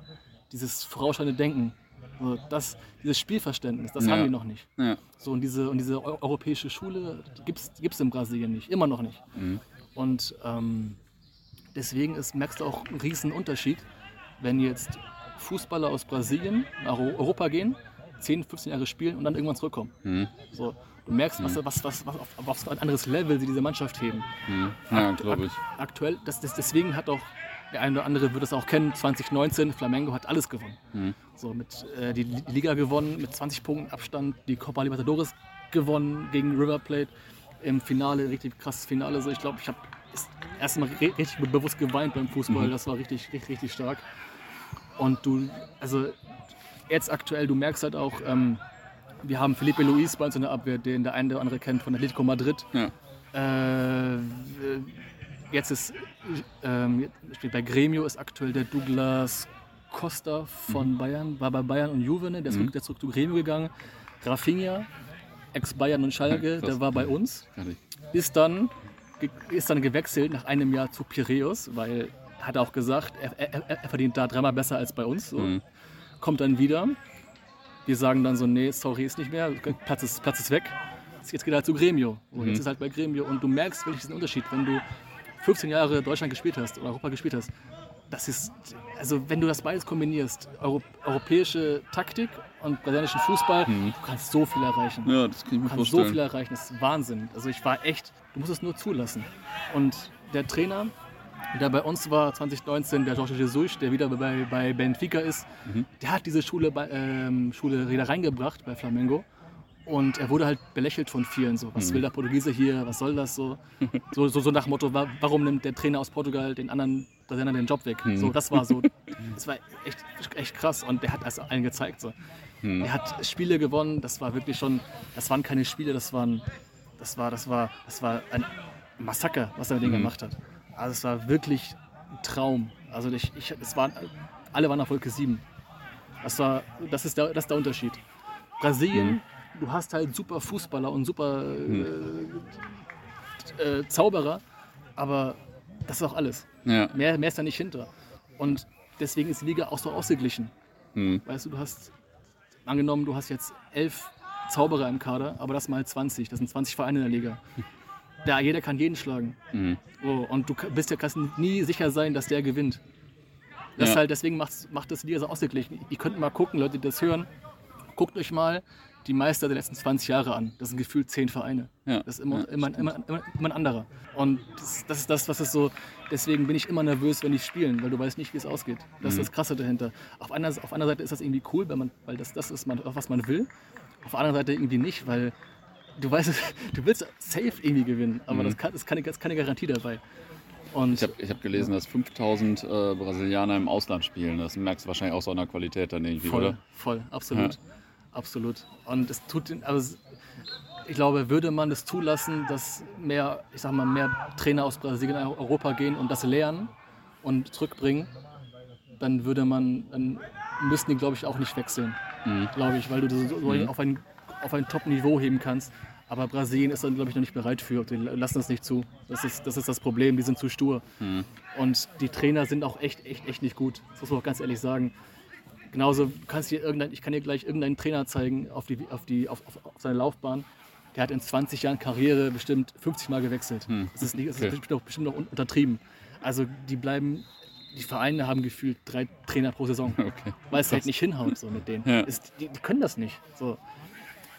Speaker 1: dieses vorausschauende Denken. So, das, dieses Spielverständnis, das
Speaker 3: Ja.
Speaker 1: haben die noch nicht.
Speaker 3: Ja.
Speaker 1: So, und diese, und diese eu- europäische Schule gibt es in Brasilien nicht, immer noch nicht.
Speaker 3: Mhm.
Speaker 1: Und ähm, deswegen ist, merkst du auch einen riesen Unterschied, wenn jetzt Fußballer aus Brasilien nach Eu- Europa gehen, 10, 15 Jahre spielen und dann irgendwann zurückkommen.
Speaker 3: Mhm.
Speaker 1: So, du merkst, was, was, was, was, auf, auf ein anderes Level sie diese Mannschaft heben.
Speaker 3: Mhm. Ja, glaube ich.
Speaker 1: Aktuell, das, das, deswegen hat auch der eine oder andere wird es auch kennen, 2019, Flamengo hat alles gewonnen.
Speaker 3: Mhm.
Speaker 1: So mit äh, die Liga gewonnen mit 20 Punkten Abstand, die Copa Libertadores gewonnen gegen River Plate im Finale, richtig krasses Finale. So, ich glaube, ich habe erstmal re richtig bewusst geweint beim Fußball.
Speaker 3: Mhm.
Speaker 1: Das war richtig, richtig, richtig stark. Und du, also jetzt aktuell, du merkst halt auch, ähm, wir haben Felipe Luis bei uns in der Abwehr, den der eine oder andere kennt von Atletico Madrid.
Speaker 3: Ja.
Speaker 1: Äh, jetzt ist ähm, steht bei Gremio ist aktuell der Douglas Costa von Bayern, war bei Bayern und Juve, ne? der, ist
Speaker 3: Mhm.
Speaker 1: zurück, der ist zurück zu Gremio gegangen. Rafinha, Ex-Bayern und Schalke,
Speaker 3: Krass.
Speaker 1: der war bei uns. Ist dann ist dann gewechselt nach einem Jahr zu Piräus, weil er hat auch gesagt, er, er, er verdient da dreimal besser als bei uns. So.
Speaker 3: Mhm.
Speaker 1: Kommt dann wieder. Wir sagen dann so, nee, sorry, ist nicht mehr, Platz ist, Platz ist weg. Jetzt geht er halt zu Gremio.
Speaker 3: Mhm.
Speaker 1: Jetzt ist er halt bei Gremio und du merkst wirklich diesen Unterschied, wenn du 15 Jahre Deutschland gespielt hast oder Europa gespielt hast. Das ist, also wenn du das beides kombinierst, Euro, europäische Taktik und brasilianischen Fußball, du kannst so viel erreichen.
Speaker 3: Mhm. Ja, das kann ich mir
Speaker 1: Du kannst so
Speaker 3: vorstellen.
Speaker 1: viel erreichen, das ist Wahnsinn. Also ich war echt, du musst es nur zulassen. Und der Trainer, der bei uns war 2019, der Jorge Jesus, der wieder bei, bei Benfica ist,
Speaker 3: Mhm.
Speaker 1: der hat diese Schule, bei, ähm, Schule wieder reingebracht bei Flamengo. Und er wurde halt belächelt von vielen. So,
Speaker 3: Mhm.
Speaker 1: was will der Portugiese hier? Was soll das so? So, so, so nach dem Motto, wa- warum nimmt der Trainer aus Portugal den anderen Brasilianern den Job weg?
Speaker 3: Mhm.
Speaker 1: So, das war so, das war echt, echt krass. Und der hat das allen gezeigt. So.
Speaker 3: Mhm.
Speaker 1: Er hat Spiele gewonnen. Das war wirklich schon, das waren keine Spiele, das waren, das war, das war, das war ein Massaker, was er mit denen
Speaker 3: Mhm.
Speaker 1: gemacht hat. Also es war wirklich ein Traum. Also ich, ich, es waren, alle waren auf Wolke 7. Das, war, das, ist der, das ist der Unterschied. Brasilien,
Speaker 3: Mhm.
Speaker 1: Du hast halt super Fußballer und super äh, äh, Zauberer, aber das ist auch alles.
Speaker 3: Ja.
Speaker 1: Mehr, mehr ist da nicht hinter. Und deswegen ist die Liga auch so ausgeglichen.
Speaker 3: Hm.
Speaker 1: Weißt du, du hast angenommen, du hast jetzt elf Zauberer im Kader, aber das mal 20. Das sind 20 Vereine in der Liga. Da jeder kann jeden schlagen.
Speaker 3: Mhm.
Speaker 1: So, und du bist ja kannst nie sicher sein, dass der gewinnt. Das
Speaker 3: Ja.
Speaker 1: halt, deswegen macht das Liga so ausgeglichen. Ihr könnt mal gucken, Leute, die das hören, guckt euch mal die Meister der letzten 20 Jahre an. Das sind gefühlt zehn Vereine.
Speaker 3: Ja.
Speaker 1: Das ist immer,
Speaker 3: Ja,
Speaker 1: immer, immer, immer, immer ein anderer. Und das, das ist das, was es so. Deswegen bin ich immer nervös, wenn die spielen, weil du weißt nicht, wie es ausgeht. Das
Speaker 3: Mhm.
Speaker 1: ist das Krasse dahinter. Auf einer, auf einer Seite ist das irgendwie cool, weil, man, weil das das ist, man, was man will. Auf der anderen Seite irgendwie nicht, weil du weißt, du willst safe irgendwie gewinnen, aber das, kann, das ist keine, das ist keine Garantie dabei. Und
Speaker 3: Mhm. Ich habe ich hab gelesen, dass 5000 äh, Brasilianer im Ausland spielen. Das merkst du wahrscheinlich auch so an der Qualität dann irgendwie,
Speaker 1: Voll,
Speaker 3: oder?
Speaker 1: voll, absolut. Absolut. Und es tut, es, ich glaube, würde man es zulassen, dass mehr, ich sag mal, mehr Trainer aus Brasilien in Europa gehen und das lernen und zurückbringen, dann würde man, dann müssten die, glaube ich, auch nicht wechseln.
Speaker 3: Mhm.
Speaker 1: Glaube ich, weil du das so
Speaker 3: Mhm.
Speaker 1: auf ein, auf ein Top-Niveau heben kannst. Aber Brasilien ist dann, glaube ich, noch nicht bereit für. Die lassen das nicht zu. Das ist, das ist das Problem. Die sind zu stur.
Speaker 3: Mhm.
Speaker 1: Und die Trainer sind auch echt, echt, echt nicht gut. Das muss man auch ganz ehrlich sagen. Genauso du kannst dir irgendein, ich kann dir gleich irgendeinen Trainer zeigen auf, die, auf, die, auf, auf, auf seine Laufbahn. Der hat in 20 Jahren Karriere bestimmt 50 Mal gewechselt.
Speaker 3: Hm,
Speaker 1: Das ist, nicht, das ist
Speaker 3: okay.
Speaker 1: bestimmt, auch, bestimmt auch un- untertrieben. Also die bleiben, die Vereine haben gefühlt drei Trainer pro Saison,
Speaker 3: Okay.
Speaker 1: weil es halt nicht hinhaut so mit denen.
Speaker 3: Ja.
Speaker 1: Ist, die, die können das nicht. So.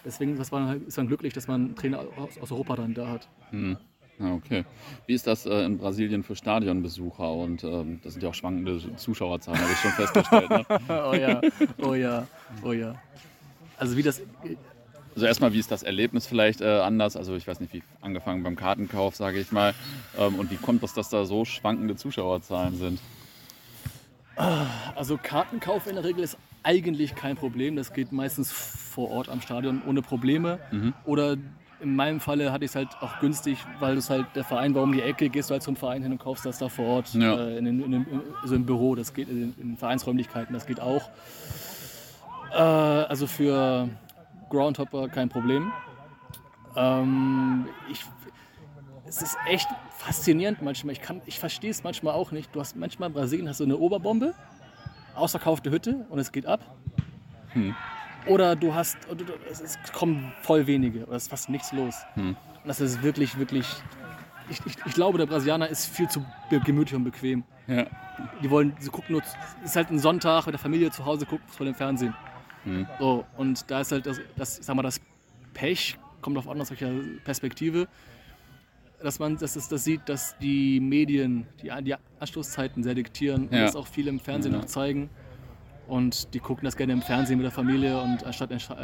Speaker 1: Deswegen das war, ist man glücklich, dass man einen Trainer aus, aus Europa dann da hat.
Speaker 3: Mhm. Ja, okay. Wie ist das äh, in Brasilien für Stadionbesucher? Und ähm, das sind ja auch schwankende Zuschauerzahlen, habe ich schon festgestellt. Ne?
Speaker 1: oh ja, oh ja, oh ja. Also wie das,
Speaker 3: Also erstmal, wie ist das Erlebnis vielleicht äh, anders? Also ich weiß nicht, wie angefangen beim Kartenkauf, sage ich mal. Ähm, und wie kommt es, dass da so schwankende Zuschauerzahlen sind?
Speaker 1: Also Kartenkauf in der Regel ist eigentlich kein Problem. Das geht meistens vor Ort am Stadion ohne Probleme.
Speaker 3: Mhm.
Speaker 1: Oder in meinem Falle hatte ich es halt auch günstig, weil das halt der Verein war um die Ecke, gehst du halt zum Verein hin und kaufst das da vor Ort
Speaker 3: Ja.
Speaker 1: äh, in, in, den- also im Büro. Das geht in, in Vereinsräumlichkeiten, das geht auch. Äh, also für Groundhopper kein Problem. Ähm, ich, es ist echt faszinierend manchmal. Ich, kann- ich verstehe es manchmal auch nicht. Du hast manchmal in Brasilien hast du eine Oberbombe, ausverkaufte Hütte und es geht ab.
Speaker 3: Hm.
Speaker 1: Oder du hast, es, kommen voll wenige oder es ist fast nichts los.
Speaker 3: Hm.
Speaker 1: Und das ist wirklich, wirklich. Ich, ich, ich glaube, der Brasilianer ist viel zu gemütlich und bequem.
Speaker 3: Ja.
Speaker 1: Die wollen, sie gucken nur, es ist halt ein Sonntag mit der Familie zu Hause, gucken vor dem Fernsehen.
Speaker 3: Hm.
Speaker 1: So, und da ist halt das, das, ich sag mal, das Pech, kommt auf an, aus welcher Perspektive, dass man dass es das sieht, dass die Medien die, die Anstoßzeiten sehr diktieren und
Speaker 3: Ja.
Speaker 1: das auch viele im Fernsehen
Speaker 3: Ja.
Speaker 1: noch zeigen. Und die gucken das gerne im Fernsehen mit der Familie und anstatt ins Sta-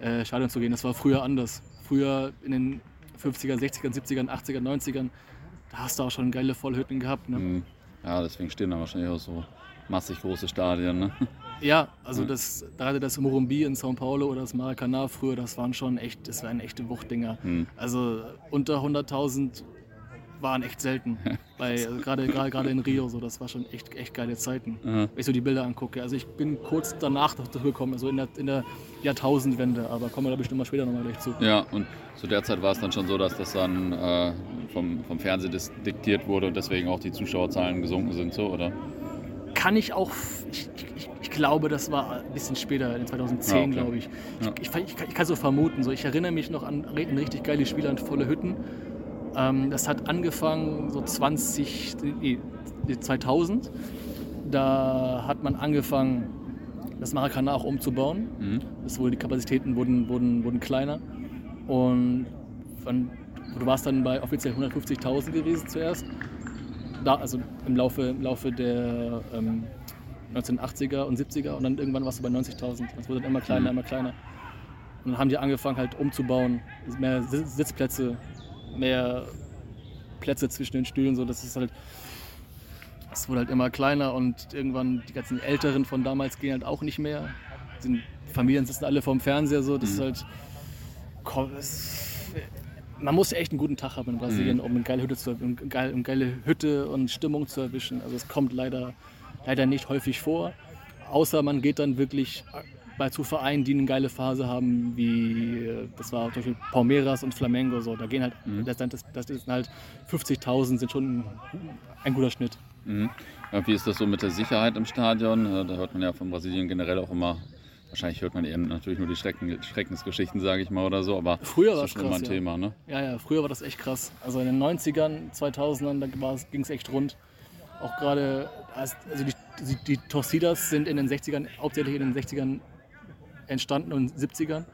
Speaker 1: äh, äh, Stadion zu gehen. Das war früher anders. Früher in den 50er, 60er, 70er, 80er, 90ern, da hast du auch schon geile Vollhütten gehabt. Ne?
Speaker 3: Hm. Ja, deswegen stehen da wahrscheinlich auch so massig große Stadien. Ne?
Speaker 1: Ja, also
Speaker 3: Ja.
Speaker 1: das, gerade das Morumbi in São Paulo oder das Maracanã früher, das waren schon echt, das waren echte Wuchtdinger.
Speaker 3: Hm.
Speaker 1: Also unter 100.000 waren echt selten. Also gerade, in Rio, so, das war schon echt, echt geile Zeiten.
Speaker 3: Ja.
Speaker 1: Wenn ich so die Bilder angucke. Also ich bin kurz danach dazu gekommen, also in der, in der Jahrtausendwende, aber kommen wir da bestimmt mal später nochmal gleich zu.
Speaker 3: Ja, und zu der Zeit war es dann schon so, dass das dann äh, vom, vom Fernsehen diktiert wurde und deswegen auch die Zuschauerzahlen gesunken sind, so, oder?
Speaker 1: Kann ich auch, ich, ich, ich glaube, das war ein bisschen später, in 2010,
Speaker 3: Ja, okay.
Speaker 1: glaube ich.
Speaker 3: Ja.
Speaker 1: Ich, ich, ich, kann- ich kann so vermuten. So. Ich erinnere mich noch an richtig geile Spiele an volle Hütten. Ähm, das hat angefangen so 20, nee, 2000. Da hat man angefangen, das Maracana auch umzubauen.
Speaker 3: Mhm.
Speaker 1: Das wurde, die Kapazitäten wurden, wurden, wurden kleiner. Und wann, du warst dann bei offiziell 150.000 gewesen zuerst. Da, also im Laufe, im Laufe der ähm, 1980er und 70er und dann irgendwann warst du bei 90.000. Das wurde dann immer kleiner,
Speaker 3: Mhm.
Speaker 1: immer kleiner. Und dann haben die angefangen halt umzubauen. Mehr Si- Sitzplätze, mehr Plätze zwischen den Stühlen. So, das ist halt, es wurde halt immer kleiner und irgendwann die ganzen Älteren von damals gehen halt auch nicht mehr. Die Familien sitzen alle vorm Fernseher so. Das ist
Speaker 3: Mhm.
Speaker 1: halt. komm, es- Man muss echt einen guten Tag haben in Brasilien,
Speaker 3: Mhm.
Speaker 1: um eine geile Hütte zu um, geil, um geile Hütte und Stimmung zu erwischen. Also es kommt leider, leider nicht häufig vor. Außer man geht dann wirklich bei zu Vereinen, die eine geile Phase haben, wie das war zum Beispiel Palmeiras und Flamengo. So. Da gehen halt,
Speaker 3: Mhm.
Speaker 1: das, das, das sind halt 50.000 sind schon ein guter Schnitt.
Speaker 3: Mhm. Wie ist das so mit der Sicherheit im Stadion? Da hört man ja von Brasilien generell auch immer, wahrscheinlich hört man eben natürlich nur die Schrecken, Schreckensgeschichten, sage ich mal, oder so, aber
Speaker 1: Früher
Speaker 3: das
Speaker 1: war es
Speaker 3: schon immer ein
Speaker 1: Ja.
Speaker 3: Thema, ne?
Speaker 1: Ja, ja, früher war das echt krass. Also in den 90ern, 2000ern, da ging es echt rund. Auch gerade, als- also die, die, die Torcidas sind in den 60ern, hauptsächlich in den 60ern entstanden und 70ern.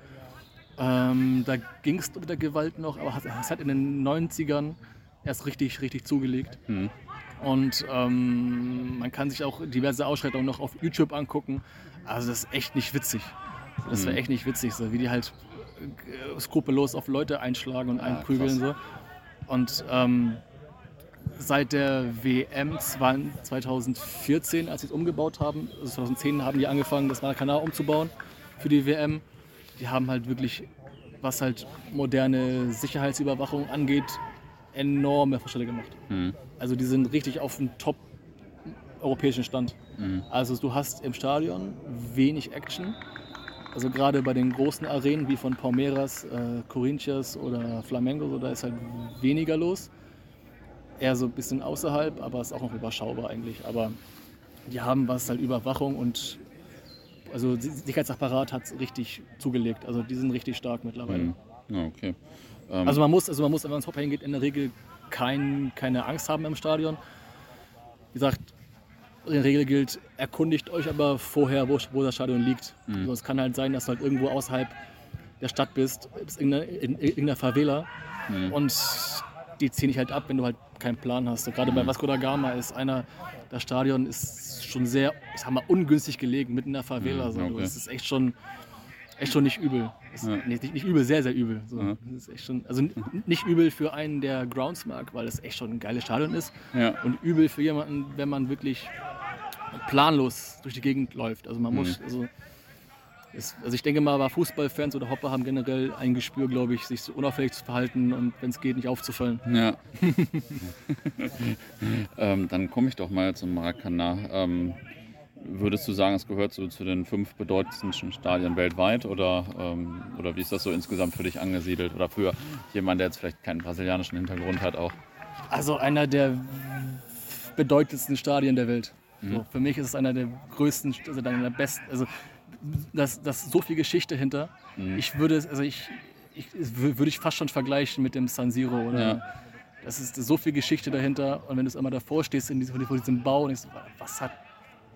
Speaker 1: Ähm, da ging es mit der Gewalt noch, aber es- hat in den 90ern erst richtig, richtig zugelegt.
Speaker 3: Mhm.
Speaker 1: Und ähm, man kann sich auch diverse Ausschreitungen noch auf YouTube angucken. Also das ist echt nicht witzig. Das wäre
Speaker 3: Mhm.
Speaker 1: echt nicht witzig, so wie die halt äh, skrupellos auf Leute einschlagen und
Speaker 3: Ja,
Speaker 1: einprügeln. so. Und ähm, seit der WM 2014, als sie es umgebaut haben, also 2010 haben die angefangen, das Maracanã umzubauen für die WM. Die haben halt wirklich, was halt moderne Sicherheitsüberwachung angeht, enorme Fortschritte gemacht.
Speaker 3: Mhm.
Speaker 1: Also die sind richtig auf dem top europäischen Stand.
Speaker 3: Mhm.
Speaker 1: Also du hast im Stadion wenig Action. Also gerade bei den großen Arenen wie von Palmeiras, äh, Corinthians oder Flamengo, so, da ist halt weniger los. Eher so ein bisschen außerhalb, aber ist auch noch überschaubar eigentlich. Aber die haben was halt Überwachung und also Sicherheitsapparat hat richtig zugelegt. Also die sind richtig stark mittlerweile.
Speaker 3: Mhm. Ja, okay. Ähm,
Speaker 1: Also man muss, also man muss, wenn man ins Hopper hingeht, in der Regel kein, keine Angst haben im Stadion. Wie gesagt, in der Regel gilt, erkundigt euch aber vorher, wo, wo das Stadion liegt.
Speaker 3: Mhm.
Speaker 1: Also es kann halt sein, dass du halt irgendwo außerhalb der Stadt bist, bist in, irgendeiner- in irgendeiner Favela
Speaker 3: mhm.
Speaker 1: und die ziehen dich halt ab, wenn du halt keinen Plan hast. So, gerade bei. Vasco da Gama ist einer, das Stadion ist schon sehr, ich sag mal, ungünstig gelegen, mitten in der Favela.
Speaker 3: Mhm,
Speaker 1: So.
Speaker 3: okay.
Speaker 1: Das ist echt schon, echt schon nicht übel.
Speaker 3: Ja.
Speaker 1: nicht, nicht übel, sehr, sehr übel. So.
Speaker 3: Ja.
Speaker 1: Das ist echt schon, also nicht übel für einen, der Grounds mag, weil das echt schon ein geiles Stadion ist.
Speaker 3: ja.
Speaker 1: Und übel für jemanden, wenn man wirklich planlos durch die Gegend läuft. Also man
Speaker 3: Mhm.
Speaker 1: muss, also, ist, also ich denke mal, aber Fußballfans oder Hopper haben generell ein Gespür, glaube ich, sich so unauffällig zu verhalten und wenn es geht, nicht aufzufallen.
Speaker 3: Ja. ähm, dann komme ich doch mal zum Maracanã. Ähm, würdest du sagen, es gehört so zu den fünf bedeutendsten Stadien weltweit oder, ähm, oder wie ist das so insgesamt für dich angesiedelt? Oder für jemanden, der jetzt vielleicht keinen brasilianischen Hintergrund hat auch?
Speaker 1: Also einer der bedeutendsten Stadien der Welt.
Speaker 3: Mhm.
Speaker 1: So, für mich ist es einer der größten, also einer der besten, also das, das ist so viel Geschichte hinter.
Speaker 3: Mhm.
Speaker 1: Ich würde, es- also ich, ich würde ich fast schon vergleichen mit dem San Siro oder
Speaker 3: Ja.
Speaker 1: das ist so viel Geschichte dahinter und wenn du einmal davor stehst in diesem, vor diesem Bau und denkst, was hat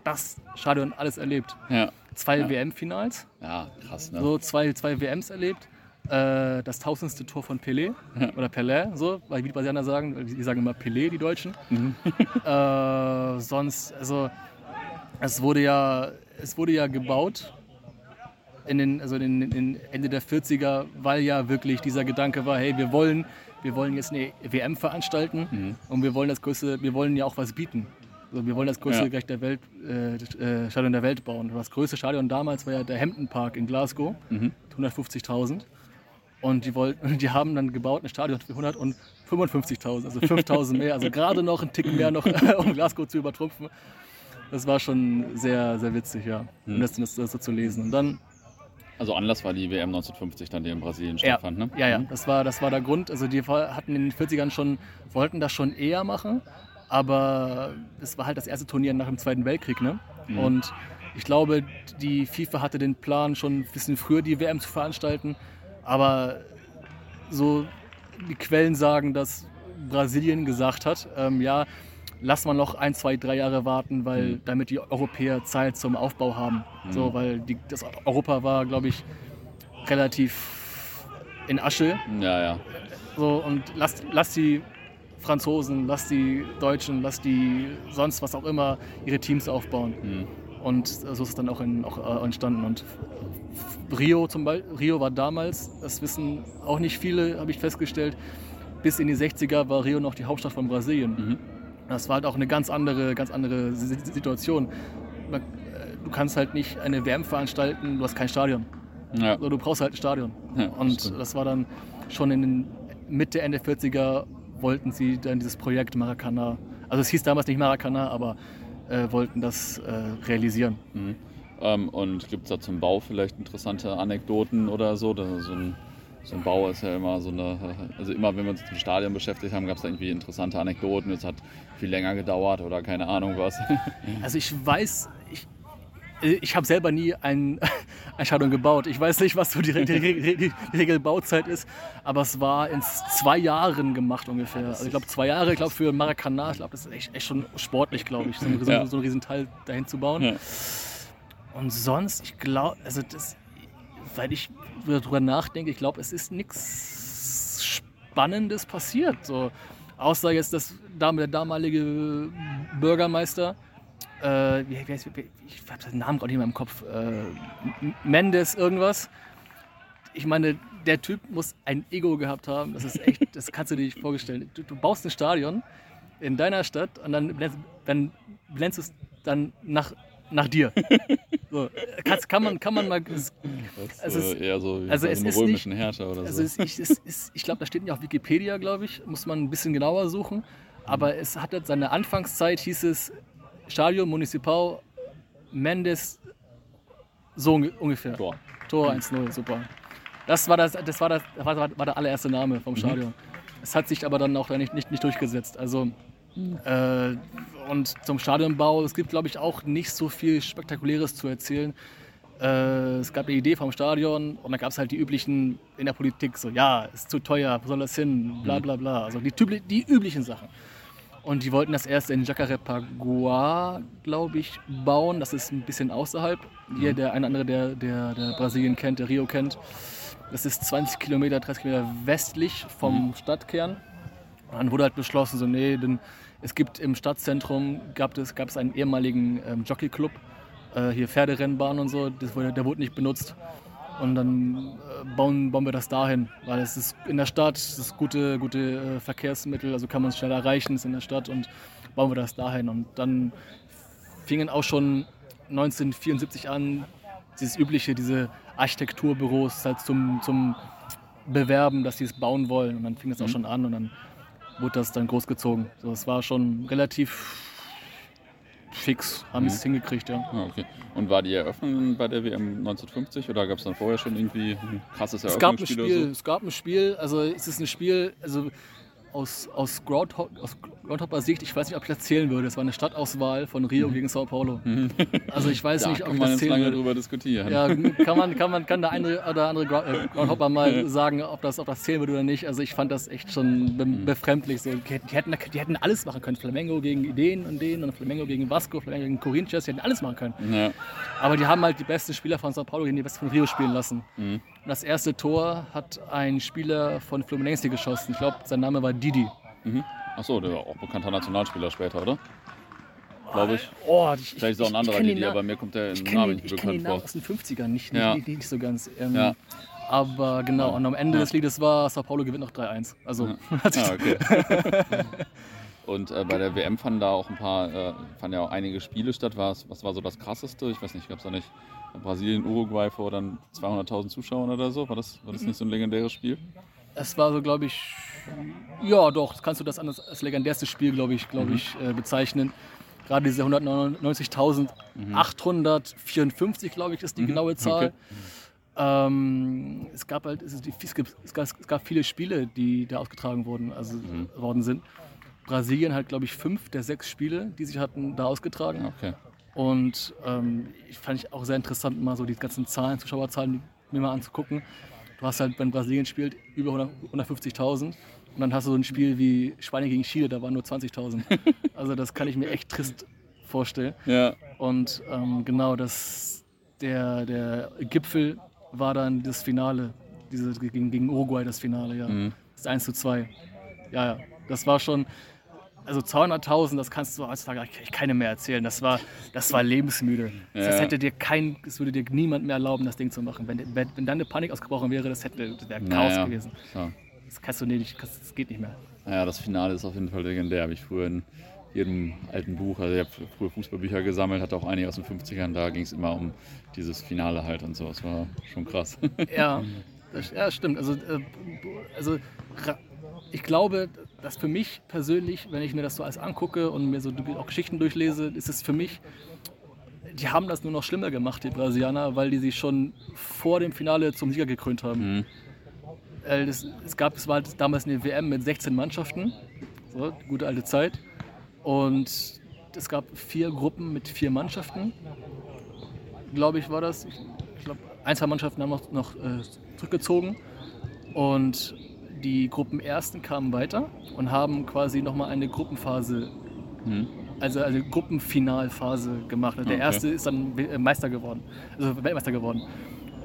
Speaker 1: das Stadion alles erlebt?
Speaker 3: Ja.
Speaker 1: Zwei
Speaker 3: Ja.
Speaker 1: WM-Finals,
Speaker 3: Ja, krass, ne?
Speaker 1: so zwei, zwei WMs erlebt. Äh, das tausendste Tor von Pelé oder Pelé, so, weil die Brasilianer sagen, die sagen immer Pelé, die Deutschen.
Speaker 3: Mhm.
Speaker 1: äh, sonst, also es wurde ja, es wurde ja gebaut in den, also in, in Ende der 40er, weil ja wirklich dieser Gedanke war, hey, wir wollen, wir wollen jetzt eine WM veranstalten
Speaker 3: Mhm.
Speaker 1: und wir wollen das größte, wir wollen ja auch was bieten. Also wir wollen das größte
Speaker 3: Ja.
Speaker 1: der Welt, äh, äh, Stadion der Welt bauen. Das größte Stadion damals war ja der Hampton Park in Glasgow,
Speaker 3: Mhm.
Speaker 1: mit 150.000. Und die, wollten, die haben dann gebaut ein Stadion für 155.000, also 5.000 mehr, also gerade noch einen Tick mehr noch, um Glasgow zu übertrumpfen. Das war schon sehr, sehr witzig, ja, um das, das, das so zu lesen. Und dann
Speaker 3: Also Anlass war die WM 1950 dann, die in Brasilien
Speaker 1: Ja,
Speaker 3: stattfand, ne?
Speaker 1: ja, ja, das war, das war der Grund. Also die hatten in den 40ern schon, wollten das schon eher machen, aber es war halt das erste Turnier nach dem Zweiten Weltkrieg. Ne?
Speaker 3: Mhm.
Speaker 1: Und ich glaube, die FIFA hatte den Plan, schon ein bisschen früher die WM zu veranstalten, aber so die Quellen sagen, dass Brasilien gesagt hat, ähm, ja, lass mal noch ein, zwei, drei Jahre warten, weil
Speaker 3: Mhm.
Speaker 1: damit die Europäer Zeit zum Aufbau haben. So, weil die, das Europa war, glaube ich, relativ in Asche.
Speaker 3: Ja, ja.
Speaker 1: So, und lass, lass die Franzosen, lass die Deutschen, lass die sonst was auch immer ihre Teams aufbauen.
Speaker 3: Hm.
Speaker 1: Und so ist es dann auch, in, auch äh, entstanden. Und Rio zum Beispiel, Rio war damals, das wissen auch nicht viele, habe ich festgestellt, bis in die 60er war Rio noch die Hauptstadt von Brasilien.
Speaker 3: Mhm.
Speaker 1: Das war halt auch eine ganz andere, ganz andere Si- Si- Situation. Man- äh, Du kannst halt nicht eine WM veranstalten, du hast kein Stadion.
Speaker 3: Ja.
Speaker 1: Du brauchst halt ein Stadion.
Speaker 3: Ja, das
Speaker 1: und
Speaker 3: stimmt.
Speaker 1: das war dann schon in den Mitte, Ende 40er wollten sie dann dieses Projekt Maracana, also es hieß damals nicht Maracana, aber äh, wollten das äh, realisieren.
Speaker 3: Mhm. Ähm, und gibt es da zum Bau vielleicht interessante Anekdoten oder so? Da, so, ein, so ein Bau ist ja immer so eine, also immer wenn wir uns mit dem Stadion beschäftigt haben, gab es da irgendwie interessante Anekdoten. Es hat viel länger gedauert oder keine Ahnung was.
Speaker 1: Also ich weiß, ich, ich habe selber nie ein, ein Stadion gebaut. Ich weiß nicht, was so die, Re- die, Re- die Regelbauzeit ist, aber es war in zwei Jahren gemacht ungefähr. Also ich glaube zwei Jahre, ich glaube für Maracana, ich glaube das ist echt, echt schon sportlich, glaube ich, so, ein- so,
Speaker 3: Ja.
Speaker 1: so ein Riesenteil dahin zu bauen.
Speaker 3: Ja.
Speaker 1: Und sonst, ich glaube, also das, weil ich darüber nachdenke, ich glaube, es ist nichts Spannendes passiert. So. Außer jetzt das, dam- der damalige Bürgermeister, äh, wie, wie, wie, ich habe den Namen gerade nicht mehr im Kopf, äh, Mendes irgendwas. Ich meine, der Typ muss ein Ego gehabt haben. Das ist echt, das kannst du dir nicht vorstellen. Du, du baust ein Stadion in deiner Stadt und dann dann blendest du es dann nach, nach dir. So, kannst, kann, man, kann man mal.
Speaker 3: Das
Speaker 1: Also es-
Speaker 3: äh, eher so wie
Speaker 1: also es ist
Speaker 3: römischen Herrscher oder
Speaker 1: Also
Speaker 3: so.
Speaker 1: es, ich, es ich glaube, das steht nicht auf Wikipedia, glaube ich. Muss man ein bisschen genauer suchen. Aber es hat jetzt seine Anfangszeit, hieß es Stadio Municipal Mendes, so unge- ungefähr.
Speaker 3: Tor.
Speaker 1: Tor 1-0, super. Das war, das, das, war, das war, war der allererste Name vom Stadion. Es hat sich aber dann auch nicht, nicht, nicht durchgesetzt. Also, äh, und zum Stadionbau, es gibt, glaube ich, auch nicht so viel Spektakuläres zu erzählen. Äh, es gab eine Idee vom Stadion und dann gab es halt die üblichen in der Politik, so, ja, ist zu teuer, wo soll das hin, bla bla bla. Also die, die üblichen Sachen. Und die wollten das erst in Jacarepaguá, glaube ich, bauen. Das ist ein bisschen außerhalb. Hier der eine andere, der, der, der Brasilien kennt, der Rio kennt. Das ist 20 Kilometer, 30 Kilometer westlich vom Stadtkern. Und dann wurde halt beschlossen, so, nee, denn es gibt im Stadtzentrum, gab es, gab es einen ehemaligen ähm, Jockeyclub, äh, hier Pferderennbahn und so, das wurde, der wurde nicht benutzt. Und dann äh, bauen, bauen wir das dahin, weil es ist in der Stadt, es ist gute, gute äh, Verkehrsmittel, also kann man es schnell erreichen, ist in der Stadt und bauen wir das dahin. Und dann fingen auch schon 1974 an, dieses übliche, diese Architekturbüros halt zum, zum Bewerben, dass sie es bauen wollen. Und dann fing es auch schon an und dann wurde das dann großgezogen. So, es war schon relativ fix, haben es hingekriegt, ja.
Speaker 3: Ah, okay. Und war die Eröffnung bei der WM 1950 oder gab es dann vorher schon irgendwie ein krasses
Speaker 1: Es gab ein
Speaker 3: Eröffnungsspiel
Speaker 1: Spiel,
Speaker 3: so?
Speaker 1: es gab ein Spiel, also es ist ein Spiel, also aus, aus, Groundhop, aus Groundhopper-Sicht, ich weiß nicht, ob ich das zählen würde. Es war eine Stadtauswahl von Rio gegen Sao Paulo. Also ich weiß
Speaker 3: Da
Speaker 1: nicht, ob ich
Speaker 3: man
Speaker 1: das zählen
Speaker 3: lange
Speaker 1: würde.
Speaker 3: drüber diskutieren.
Speaker 1: Ja, kann man, kann man, kann der eine oder andere äh, Groundhopper mal sagen, ob das, ob das zählen würde oder nicht. Also ich fand das echt schon be befremdlich. So, die, hätten- die, hätten, alles machen können. Flamengo gegen den und den und Flamengo gegen Vasco, Flamengo gegen Corinthians, die hätten alles machen können.
Speaker 3: Ja.
Speaker 1: Aber die haben halt die besten Spieler von Sao Paulo gegen die besten von Rio spielen lassen.
Speaker 3: Mhm.
Speaker 1: Und das erste Tor hat ein Spieler von Fluminense geschossen. Ich glaube, sein Name war Didi.
Speaker 3: Mhm. Achso, der war auch bekannter Nationalspieler später, oder? Glaube ich.
Speaker 1: Oh, ich,
Speaker 3: Vielleicht ist auch ein anderer Didi, aber mir kommt der Name
Speaker 1: kenne den,
Speaker 3: nicht
Speaker 1: ich kenn den
Speaker 3: bekannt
Speaker 1: Namen
Speaker 3: vor.
Speaker 1: aus den 50ern, nicht,
Speaker 3: Ja.
Speaker 1: nicht, nicht, nicht so ganz. Ähm,
Speaker 3: Ja.
Speaker 1: Aber genau, und am Ende
Speaker 3: Ja.
Speaker 1: des Liedes war Sao Paulo gewinnt noch 3-1. Also,
Speaker 3: Ah, okay. Und äh, bei der WM fanden da auch ein paar, äh, fanden ja auch einige Spiele statt. Was, was war so das krasseste? Ich weiß nicht, gab es da nicht Brasilien, Uruguay vor dann 200.000 Zuschauern oder so? War das, war das nicht so ein legendäres Spiel?
Speaker 1: Es war so, glaube ich, ja doch, kannst du das als, als legendärste Spiel, glaube ich, glaub ich äh, bezeichnen. Gerade diese 199.854, glaube ich, ist die
Speaker 3: Mhm,
Speaker 1: genaue Zahl.
Speaker 3: okay.
Speaker 1: Ähm, es, gab halt, es, gibt, es, gab, es gab viele Spiele, die da ausgetragen wurden, also,
Speaker 3: Mhm.
Speaker 1: worden sind. Brasilien hat, glaube ich, fünf der sechs Spiele, die sie hatten, da ausgetragen.
Speaker 3: Okay.
Speaker 1: Und ähm, ich fand ich auch sehr interessant, mal so die ganzen Zahlen, Zuschauerzahlen mir mal anzugucken. Du hast halt, wenn Brasilien spielt, über 100 150.000. Und dann hast du so ein Spiel wie Spanien gegen Chile, da waren nur 20.000. Also das kann ich mir echt trist vorstellen.
Speaker 3: Ja,
Speaker 1: Und ähm, genau, das, der, der Gipfel war dann das Finale, diese, gegen, gegen Uruguay das Finale, ja.
Speaker 3: Mhm.
Speaker 1: Das 1 zu 2. Ja, ja, das war schon, also 200.000, das kannst du heutzutage eigentlich keinem mehr erzählen. Das war, das war lebensmüde. Das
Speaker 3: Ja.
Speaker 1: hätte dir kein, es würde dir niemand mehr erlauben, das Ding zu machen. Wenn, wenn, wenn dann eine Panik ausgebrochen wäre, das hätte, das wäre Chaos
Speaker 3: Naja,
Speaker 1: gewesen.
Speaker 3: klar.
Speaker 1: Das kannst du nicht, das, das geht nicht mehr.
Speaker 3: Naja, das Finale ist auf jeden Fall legendär. Habe ich früher in jedem alten Buch, also ich habe früher Fußballbücher gesammelt, hatte auch einige aus den 50ern, da ging es immer um dieses Finale halt und so. Das war schon krass.
Speaker 1: Ja, das, ja stimmt. Also, äh, also ich glaube, dass für mich persönlich, wenn ich mir das so alles angucke und mir so auch Geschichten durchlese, ist es für mich, die haben das nur noch schlimmer gemacht, die Brasilianer, weil die sich schon vor dem Finale zum Sieger gekrönt haben.
Speaker 3: Mhm.
Speaker 1: Äh, das, es, gab, es war halt damals eine WM mit 16 Mannschaften, so, gute alte Zeit. Und es gab vier Gruppen mit vier Mannschaften, glaube ich, war das. Ich, ich glaube, ein, zwei Mannschaften haben noch, noch äh, zurückgezogen. Und die Gruppenersten kamen weiter und haben quasi nochmal eine Gruppenphase,
Speaker 3: Mhm.
Speaker 1: also eine Gruppenfinalphase gemacht. Und der
Speaker 3: Okay.
Speaker 1: Erste ist dann Meister geworden, also Weltmeister geworden.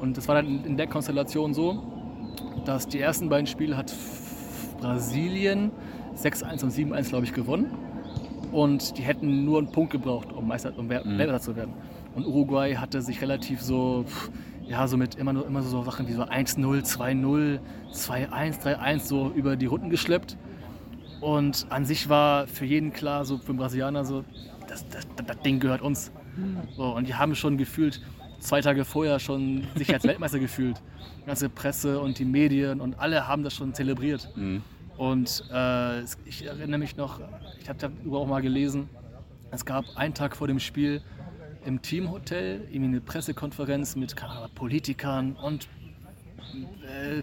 Speaker 1: Und das war dann in- der Konstellation so, dass die ersten beiden Spiele hat Brasilien 6-1 und 7-1, glaube ich, gewonnen. Und die hätten nur einen Punkt gebraucht, um Meister, um
Speaker 3: Mhm.
Speaker 1: Weltmeister zu werden. Und Uruguay hatte sich relativ so, pff, ja, so mit immer, nur, immer so Sachen wie so 1-0, 2-0, 2-1, 3-1 so über die Runden geschleppt. Und an sich war für jeden klar, so für den Brasilianer, so, das, das, das Ding gehört uns. So, und die haben schon gefühlt, zwei Tage vorher schon sich als Weltmeister gefühlt. Die ganze Presse und die Medien und alle haben das schon zelebriert.
Speaker 3: Mhm.
Speaker 1: Und äh, ich erinnere mich noch, ich habe darüber auch mal gelesen, es gab einen Tag vor dem Spiel im Teamhotel irgendwie eine Pressekonferenz mit Politikern und äh,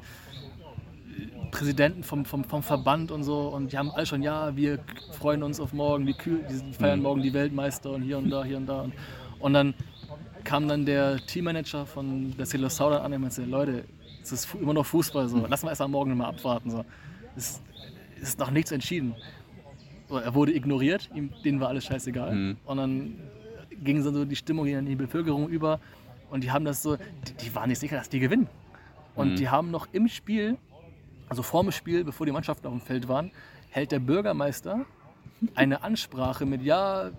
Speaker 1: Präsidenten vom, vom, vom Verband und so. Und die haben alle schon, ja, wir freuen uns auf morgen, wir feiern
Speaker 3: Mhm.
Speaker 1: morgen die Weltmeister und hier und da, hier und da. Und, und dann kam dann der Teammanager von der Seleção dann an und meinte, Leute, es ist immer noch Fußball so, lassen wir erst am Morgen mal abwarten. So. Es es ist noch nichts entschieden. So, er wurde ignoriert, ihm, denen war alles scheißegal.
Speaker 3: Mhm.
Speaker 1: Und dann ging so die Stimmung in die Bevölkerung über und die haben das so, die, die waren nicht sicher, dass die gewinnen. Und
Speaker 3: Mhm.
Speaker 1: die haben noch im Spiel, also vor dem Spiel, bevor die Mannschaften auf dem Feld waren, hält der Bürgermeister eine Ansprache mit, ja,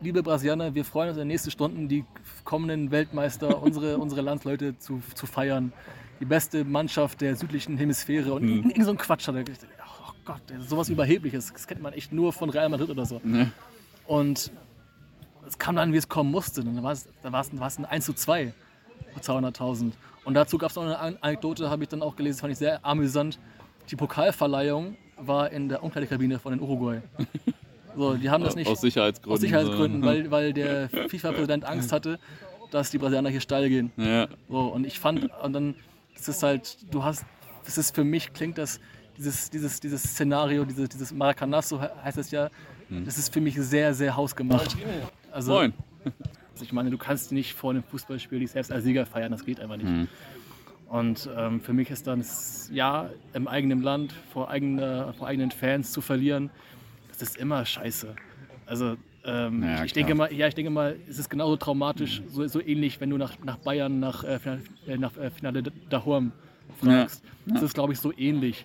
Speaker 1: liebe Brasilianer, wir freuen uns in den nächsten Stunden, die kommenden Weltmeister, unsere, unsere Landsleute zu, zu feiern. Die beste Mannschaft der südlichen Hemisphäre und irgend, irgend so ein Quatsch hat er gesagt. Oh Gott, sowas Überhebliches, das kennt man echt nur von Real Madrid oder so.
Speaker 3: Ja.
Speaker 1: Und es kam dann, wie es kommen musste. Dann war es, da war es, war es ein 1 zu 2 für 200.000. Und dazu gab es noch eine An- Anekdote, habe ich dann auch gelesen, fand ich sehr amüsant. Die Pokalverleihung war in der Umkleidekabine von den Uruguay. So, die haben das nicht
Speaker 3: Aus Sicherheitsgründen.
Speaker 1: aus Sicherheitsgründen,
Speaker 3: so.
Speaker 1: weil, weil der FIFA-Präsident Angst hatte, dass die Brasilianer hier steil gehen.
Speaker 3: Ja.
Speaker 1: So, und ich fand, und dann, das ist halt, du hast, das ist für mich, klingt das, dieses, dieses, dieses Szenario, dieses, dieses Maracanazo he- heißt es ja, das ist für mich sehr, sehr hausgemacht. Also,
Speaker 3: Moin.
Speaker 1: ich meine, du kannst nicht vor einem Fußballspiel dich selbst als Sieger feiern, das geht einfach nicht.
Speaker 3: Mhm.
Speaker 1: Und ähm, für mich ist dann, das, ja, im eigenen Land, vor, eigener, vor eigenen Fans zu verlieren, das ist immer scheiße. Also ähm,
Speaker 3: Ja,
Speaker 1: ich,
Speaker 3: klar.
Speaker 1: denke mal, ja, ich denke mal, es ist genauso traumatisch, so, so ähnlich, wenn du nach, nach Bayern, nach, äh, Finale, äh, nach äh, Finale Dahorm fragst. Das ist, glaube ich, so ähnlich.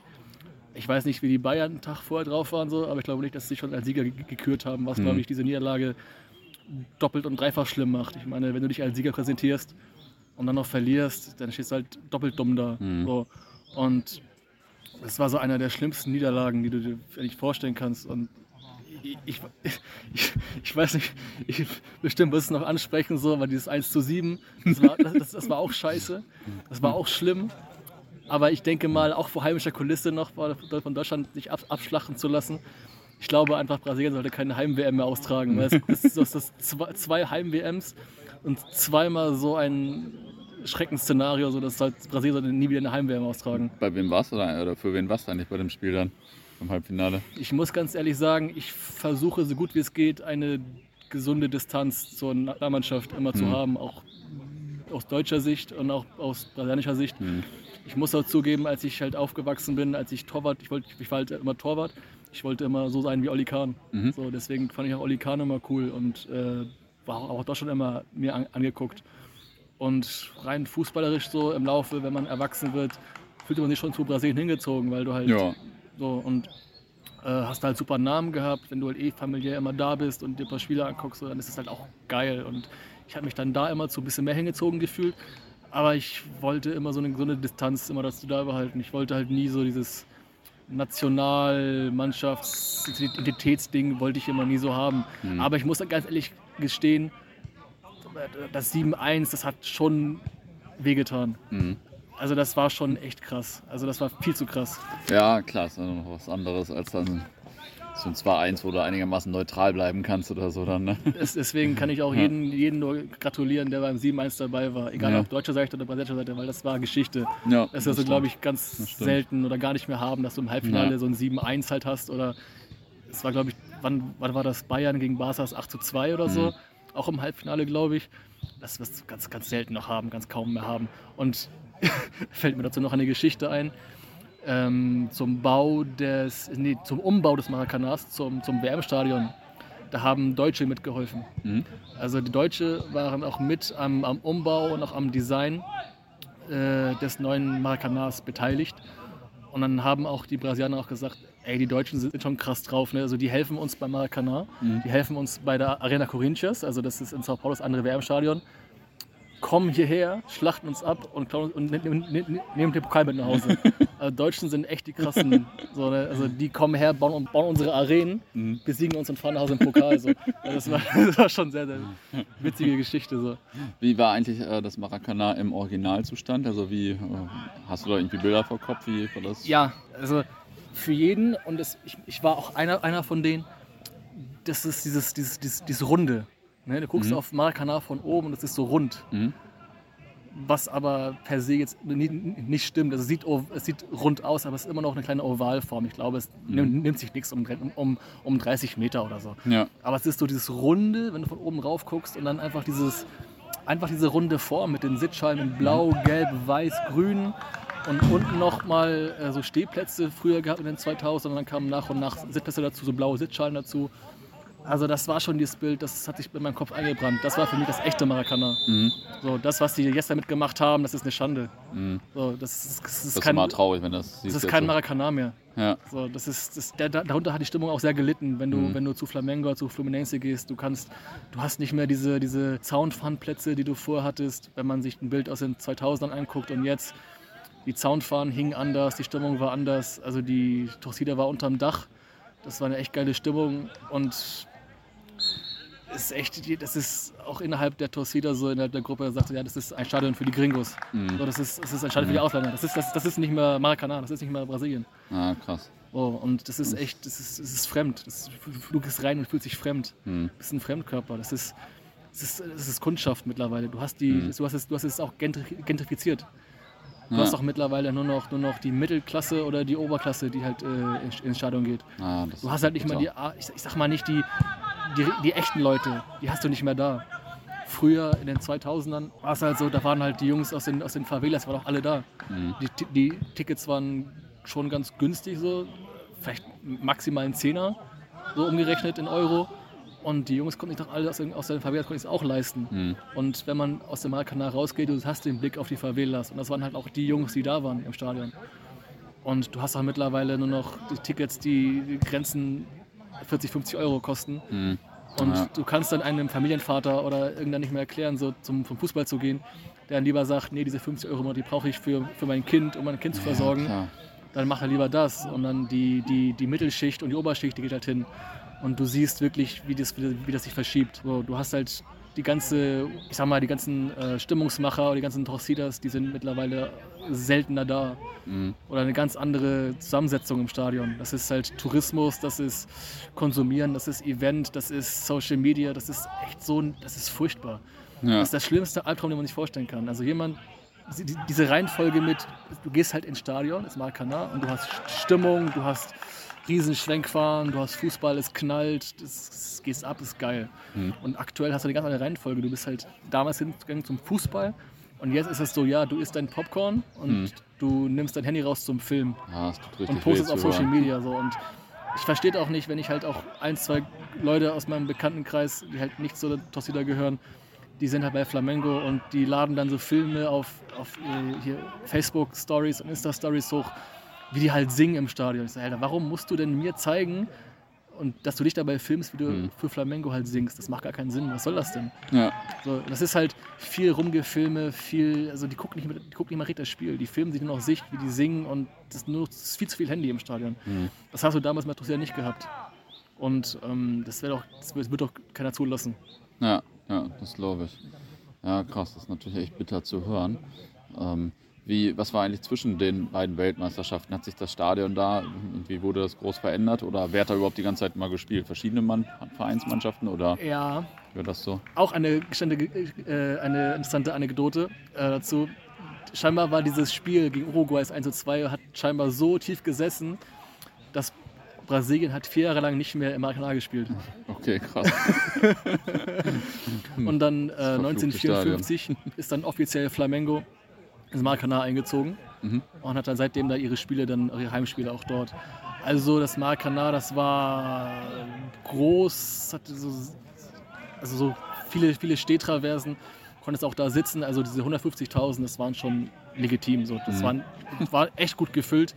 Speaker 1: Ich weiß nicht, wie die Bayern einen Tag vorher drauf waren, so, aber ich glaube nicht, dass sie sich schon als Sieger ge- gekürt haben, was,
Speaker 3: Mhm.
Speaker 1: glaube ich, diese Niederlage doppelt und dreifach schlimm macht. Ich meine, wenn du dich als Sieger präsentierst und dann noch verlierst, dann stehst du halt doppelt dumm da.
Speaker 3: Mhm.
Speaker 1: So. Und das war so einer der schlimmsten Niederlagen, die du dir eigentlich vorstellen kannst. Und ich, ich, ich, ich weiß nicht, ich bestimmt muss es noch ansprechen, so, aber dieses 1 zu 7, das war, das, das war auch scheiße. Das war auch schlimm. Aber ich denke mal, auch vor heimischer Kulisse noch von Deutschland sich abschlachten zu lassen. Ich glaube einfach, Brasilien sollte keine Heim-WM mehr austragen. Weil es, das, das, das zwei Heim-WMs und zweimal so ein Schreckensszenario, so dass halt Brasilien sollte nie wieder eine Heim-WM austragen.
Speaker 3: Bei wem warst du da, oder für wen warst du eigentlich bei dem Spiel dann im Halbfinale?
Speaker 1: Ich muss ganz ehrlich sagen, ich versuche so gut wie es geht, eine gesunde Distanz zur Mannschaft immer zu mhm. haben, auch aus deutscher Sicht und auch aus brasilianischer Sicht. Mhm. Ich muss auch zugeben, als ich halt aufgewachsen bin, als ich Torwart, ich, wollte, ich war halt immer Torwart, ich wollte immer so sein wie Olli Kahn. Mhm. So, deswegen fand ich auch Olli Kahn immer cool und äh, war auch doch schon immer mir an, angeguckt. Und rein fußballerisch so im Laufe, wenn man erwachsen wird, fühlt man sich schon zu Brasilien hingezogen, weil du halt ja. so und äh, hast halt super Namen gehabt, wenn du halt eh familiär immer da bist und dir ein paar Spiele anguckst, dann ist es halt auch geil. Und ich habe mich dann da immer zu ein bisschen mehr hingezogen gefühlt. Aber ich wollte immer so eine, so eine Distanz immer dazu da behalten. Ich wollte halt nie so dieses Nationalmannschaftsidentitätsding wollte ich immer nie so haben. Mhm. Aber ich muss ganz ehrlich gestehen, das 7-1, das hat schon wehgetan. Mhm. Also das war schon echt krass. Also das war viel zu krass.
Speaker 3: Ja, klar, ist noch was anderes als dann so ein 2-1, wo du einigermaßen neutral bleiben kannst oder so dann. Ne?
Speaker 1: Deswegen kann ich auch ja. jeden, jeden nur gratulieren, der beim 7-1 dabei war. Egal ja. auf deutscher Seite oder brasilianischer Seite, weil das war Geschichte. Ja, das ist also, glaube ich, ganz selten oder gar nicht mehr haben, dass du im Halbfinale ja. so ein 7-1 halt hast. Oder es war, glaube ich, wann, wann war das? Bayern gegen Barca 8 2 oder so. Mhm. Auch im Halbfinale, glaube ich. Das wirst du ganz, ganz selten noch haben, ganz kaum mehr haben. Und fällt mir dazu noch eine Geschichte ein ähm, zum Bau des, nee, zum Umbau des Maracanas zum, zum WM-Stadion. Da haben Deutsche mitgeholfen. Mhm. Also die Deutsche waren auch mit am, am Umbau und auch am Design äh, des neuen Maracanas beteiligt. Und dann haben auch die Brasilianer auch gesagt, ey, die Deutschen sind schon krass drauf. Ne? Also die helfen uns beim Maracanã, mhm. die helfen uns bei der Arena Corinthians, also das ist in Sao Paulo das andere WM-Stadion kommen hierher, schlachten uns ab und, und nehmen, nehmen den Pokal mit nach Hause. also Deutschen sind echt die krassen. So, ne? Also die kommen her, bauen, bauen unsere Arenen, mhm. besiegen uns und fahren nach Hause im Pokal. So. Also das, war, das war schon sehr, sehr witzige Geschichte. So.
Speaker 3: Wie war eigentlich äh, das Maracana im Originalzustand? Also wie äh, hast du da irgendwie Bilder vor Kopf? Wie war das?
Speaker 1: Ja, also für jeden und das, ich, ich war auch einer, einer von denen, das ist dieses, dieses, dieses, dieses Runde. Ne, du guckst mhm. auf Maracana von oben und es ist so rund. Mhm. Was aber per se jetzt nicht stimmt. Also es sieht, es sieht rund aus, aber es ist immer noch eine kleine Ovalform. Ich glaube, es mhm. nimmt sich nichts um, um, um 30 Meter oder so. Ja. Aber es ist so dieses Runde, wenn du von oben rauf guckst und dann einfach dieses einfach diese runde Form mit den Sitzschalen in Blau, mhm. Gelb, Weiß, Grün und unten nochmal äh, so Stehplätze früher gehabt in den 2000 und dann kamen nach und nach Sitzplätze dazu, so blaue Sitzschalen dazu. Also das war schon dieses Bild, das hat sich in meinem Kopf eingebrannt. Das war für mich das echte Maracana. Mhm. So, das, was die jetzt damit gemacht haben, das ist eine Schande. Mhm. So, das ist, das ist,
Speaker 3: das
Speaker 1: kein,
Speaker 3: ist traurig, wenn das.
Speaker 1: Das ist kein so. Maracana mehr. Ja. So, das ist, das, der, darunter hat die Stimmung auch sehr gelitten, wenn du, mhm. wenn du zu Flamengo, zu Fluminense gehst. Du kannst, du hast nicht mehr diese, diese Soundfahnenplätze, die du vorher hattest, wenn man sich ein Bild aus den 2000ern anguckt und jetzt. Die Soundfahnen hingen anders, die Stimmung war anders. Also die Torcida war unterm Dach. Das war eine echt geile Stimmung und ist echt, das ist auch innerhalb der Torcida so, innerhalb der Gruppe sagt, ja, das ist ein Stadion für die Gringos. Mhm. So, das, ist, das ist ein Stadion mhm. für die mhm. Ausländer. Das ist, das, das ist nicht mehr Maracanã, das ist nicht mehr Brasilien.
Speaker 3: Ah, krass.
Speaker 1: Oh, und das ist echt, das ist, das ist fremd. Das, du gehst rein und fühlst dich fremd. Mhm. Du bist ein Fremdkörper. Das ist, das ist, das ist Kundschaft mittlerweile. Du hast, die, mhm. du hast, es, du hast es auch gentrifiziert. Du ja. hast auch mittlerweile nur noch, nur noch die Mittelklasse oder die Oberklasse, die halt äh, ins Stadion geht. Ah, du hast halt nicht mal die, ich, ich sag mal nicht die, die, die echten Leute, die hast du nicht mehr da. Früher in den 2000ern war es halt so, da waren halt die Jungs aus den, aus den Favelas, waren auch alle da. Mhm. Die, die Tickets waren schon ganz günstig, so vielleicht maximal ein Zehner, so umgerechnet in Euro. Und die Jungs konnten sich doch alle aus den, aus den Favelas konnten auch leisten. Mhm. Und wenn man aus dem Maracanã rausgeht, du hast den Blick auf die Favelas. Und das waren halt auch die Jungs, die da waren im Stadion. Und du hast auch mittlerweile nur noch die Tickets, die, die Grenzen 40, 50 Euro kosten. Mhm. Und ja. du kannst dann einem Familienvater oder irgendwann nicht mehr erklären, so zum, zum Fußball zu gehen, der dann lieber sagt, nee, diese 50 Euro, die brauche ich für, für mein Kind, um mein Kind zu versorgen. Ja, dann mach er lieber das. Und dann die, die, die Mittelschicht und die Oberschicht, die geht halt hin. und du siehst wirklich, wie das, wie das sich verschiebt. So, du hast halt die ganze, ich sag mal, die ganzen äh, Stimmungsmacher oder die ganzen Torcidas, die sind mittlerweile seltener da. Mhm. Oder eine ganz andere Zusammensetzung im Stadion. Das ist halt Tourismus, das ist Konsumieren, das ist Event, das ist Social Media, das ist echt so, das ist furchtbar. Ja. Das ist der schlimmste Albtraum, den man sich vorstellen kann. Also jemand, diese Reihenfolge mit, du gehst halt ins Stadion, ist Markana, und du hast Stimmung, du hast Riesenschwenkfahren, du hast Fußball, es knallt, es geht ab, ist geil. Mhm. Und aktuell hast du eine ganz andere Reihenfolge. Du bist halt damals hingegangen zum Fußball und jetzt ist es so, ja, du isst dein Popcorn und mhm. du nimmst dein Handy raus zum Film
Speaker 3: ja,
Speaker 1: und postest auf Social Media so und ich verstehe auch nicht, wenn ich halt auch ein, zwei Leute aus meinem Bekanntenkreis, die halt nicht so Tossida gehören, die sind halt bei Flamengo und die laden dann so Filme auf, auf äh, Facebook-Stories und Insta-Stories hoch, wie die halt singen im Stadion. Ich sage, Alter, warum musst du denn mir zeigen, und dass du dich dabei filmst, wie du mhm. für Flamengo halt singst, das macht gar keinen Sinn. Was soll das denn? Ja. So, das ist halt viel Rumgefilme, viel, also die gucken nicht mehr, die gucken nicht mehr richtig das Spiel. Die filmen sich nur noch sich, wie die singen und das ist nur das ist viel zu viel Handy im Stadion. Mhm. Das hast du damals mit Russia nicht gehabt. Und ähm, das, doch, das wird doch keiner zulassen.
Speaker 3: Ja, ja, das glaube ich. Ja, krass, das ist natürlich echt bitter zu hören. Ähm, wie, was war eigentlich zwischen den beiden Weltmeisterschaften? Hat sich das Stadion da, wie wurde das groß verändert? Oder wer hat da überhaupt die ganze Zeit mal gespielt? Verschiedene Mann, Vereinsmannschaften oder
Speaker 1: ja,
Speaker 3: wie das so?
Speaker 1: Auch eine, äh, eine interessante Anekdote äh, dazu. Scheinbar war dieses Spiel gegen Uruguay 1 zu 2 hat scheinbar so tief gesessen, dass Brasilien hat vier Jahre lang nicht mehr im Maracanã gespielt.
Speaker 3: Okay, krass.
Speaker 1: Und dann äh, 1954 ist dann offiziell Flamengo ins Maracanã eingezogen mhm. und hat dann seitdem da ihre Spiele, dann ihre Heimspiele auch dort. Also das Maracanã, das war groß, hatte so, also so viele, viele Stehtraversen, konntest auch da sitzen. Also diese 150.000, das waren schon legitim. So. Das, mhm. waren, das war echt gut gefüllt.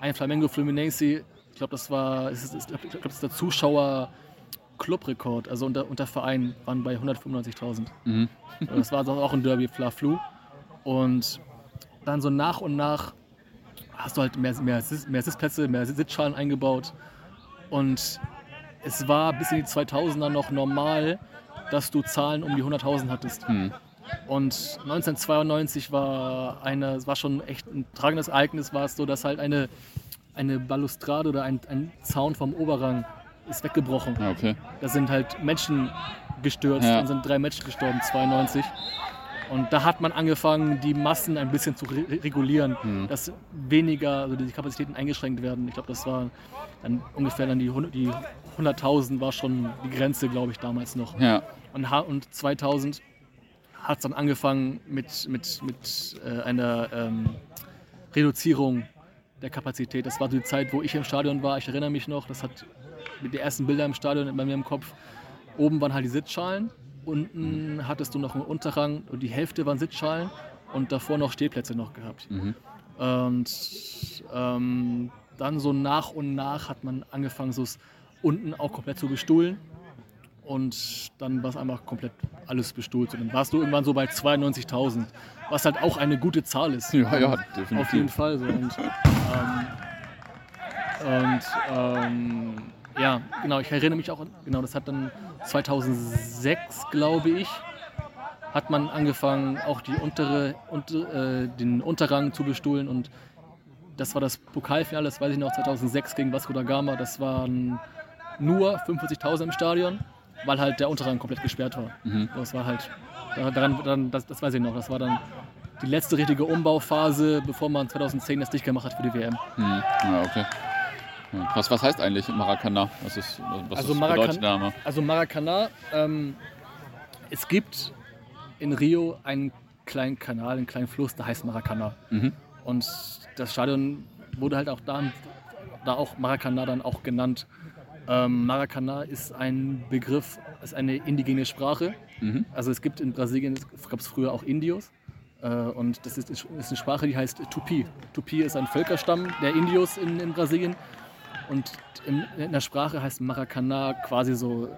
Speaker 1: Ein Flamengo Fluminense, ich glaube, das war, ich glaube, das ist der Zuschauer Clubrekord, also unter, unter Verein waren bei 195.000. Mhm. Das war auch ein Derby Fla Flu. Und dann so nach und nach hast du halt mehr, mehr, mehr Sitzplätze, mehr Sitzschalen eingebaut. Und es war bis in die 2000er noch normal, dass du Zahlen um die 100.000 hattest. Hm. Und 1992 war eine, es war schon echt ein tragendes Ereignis, war es so, dass halt eine, eine Balustrade oder ein, ein Zaun vom Oberrang ist weggebrochen.
Speaker 3: Ah, okay.
Speaker 1: Da sind halt Menschen gestürzt ja. und sind drei Menschen gestorben, 92. Und da hat man angefangen, die Massen ein bisschen zu re regulieren, mhm. dass weniger, also die Kapazitäten eingeschränkt werden. Ich glaube, das war dann ungefähr dann die, die 100.000 war schon die Grenze, glaube ich, damals noch.
Speaker 3: Ja.
Speaker 1: Und, und 2000 hat es dann angefangen mit, mit, mit äh, einer ähm, Reduzierung der Kapazität. Das war die Zeit, wo ich im Stadion war. Ich erinnere mich noch, das hat mit den ersten Bilder im Stadion bei mir im Kopf. Oben waren halt die Sitzschalen Unten hattest du noch einen Unterrang und die Hälfte waren Sitzschalen und davor noch Stehplätze noch gehabt. Mhm. Und ähm, dann so nach und nach hat man angefangen, so unten auch komplett zu bestuhlen. Und dann war es einfach komplett alles bestuhlt. Und dann warst du irgendwann so bei 92.000, was halt auch eine gute Zahl ist.
Speaker 3: Ja, ja, definitiv.
Speaker 1: Auf jeden Fall. So. Und, ähm, und ähm, ja, genau, ich erinnere mich auch, genau, das hat dann 2006, glaube ich, hat man angefangen, auch die untere, unter, äh, den Unterrang zu bestuhlen und das war das Pokalfinale, das weiß ich noch, 2006 gegen Vasco da Gama. Das waren nur 45.000 im Stadion, weil halt der Unterrang komplett gesperrt war. Mhm. Das war halt, daran, daran das, das, weiß ich noch, das war dann die letzte richtige Umbauphase, bevor man 2010 das dicht gemacht hat für die WM.
Speaker 3: Mhm. Ja, okay. Was, was heißt eigentlich Maracana? Was, ist, was
Speaker 1: also, Maracan also Maracana, ähm, es gibt in Rio einen kleinen Kanal, einen kleinen Fluss, der heißt Maracana. Mhm. Und das Stadion wurde halt auch da, da auch Maracana dann auch genannt. Ähm, Maracana ist ein Begriff, ist eine indigene Sprache. Mhm. Also es gibt in Brasilien, gab es früher auch Indios. Äh, und das ist, ist, eine Sprache, die heißt Tupi. Tupi ist ein Völkerstamm der Indios in, in Brasilien. Und in, in der Sprache heißt Maracana quasi so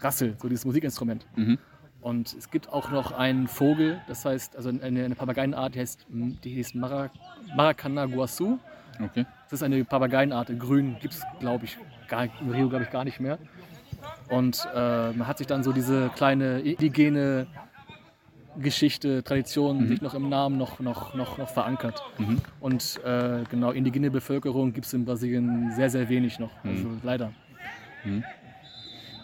Speaker 1: Rassel, so dieses Musikinstrument. Mhm. Und es gibt auch noch einen Vogel, das heißt, also eine, eine Papageienart, die heißt, die heißt Mara, Maracana Guasu. Okay. Das ist eine Papageienart, in grün gibt es, glaube ich, gar, in Rio glaube ich gar nicht mehr. Und äh, man hat sich dann so diese kleine indigene Geschichte, Tradition
Speaker 3: Mhm.
Speaker 1: sich noch im Namen noch, noch, noch, noch verankert.
Speaker 3: Mhm.
Speaker 1: Und äh, genau, indigene Bevölkerung gibt es in Brasilien sehr, sehr wenig noch.
Speaker 3: Mhm.
Speaker 1: Also leider.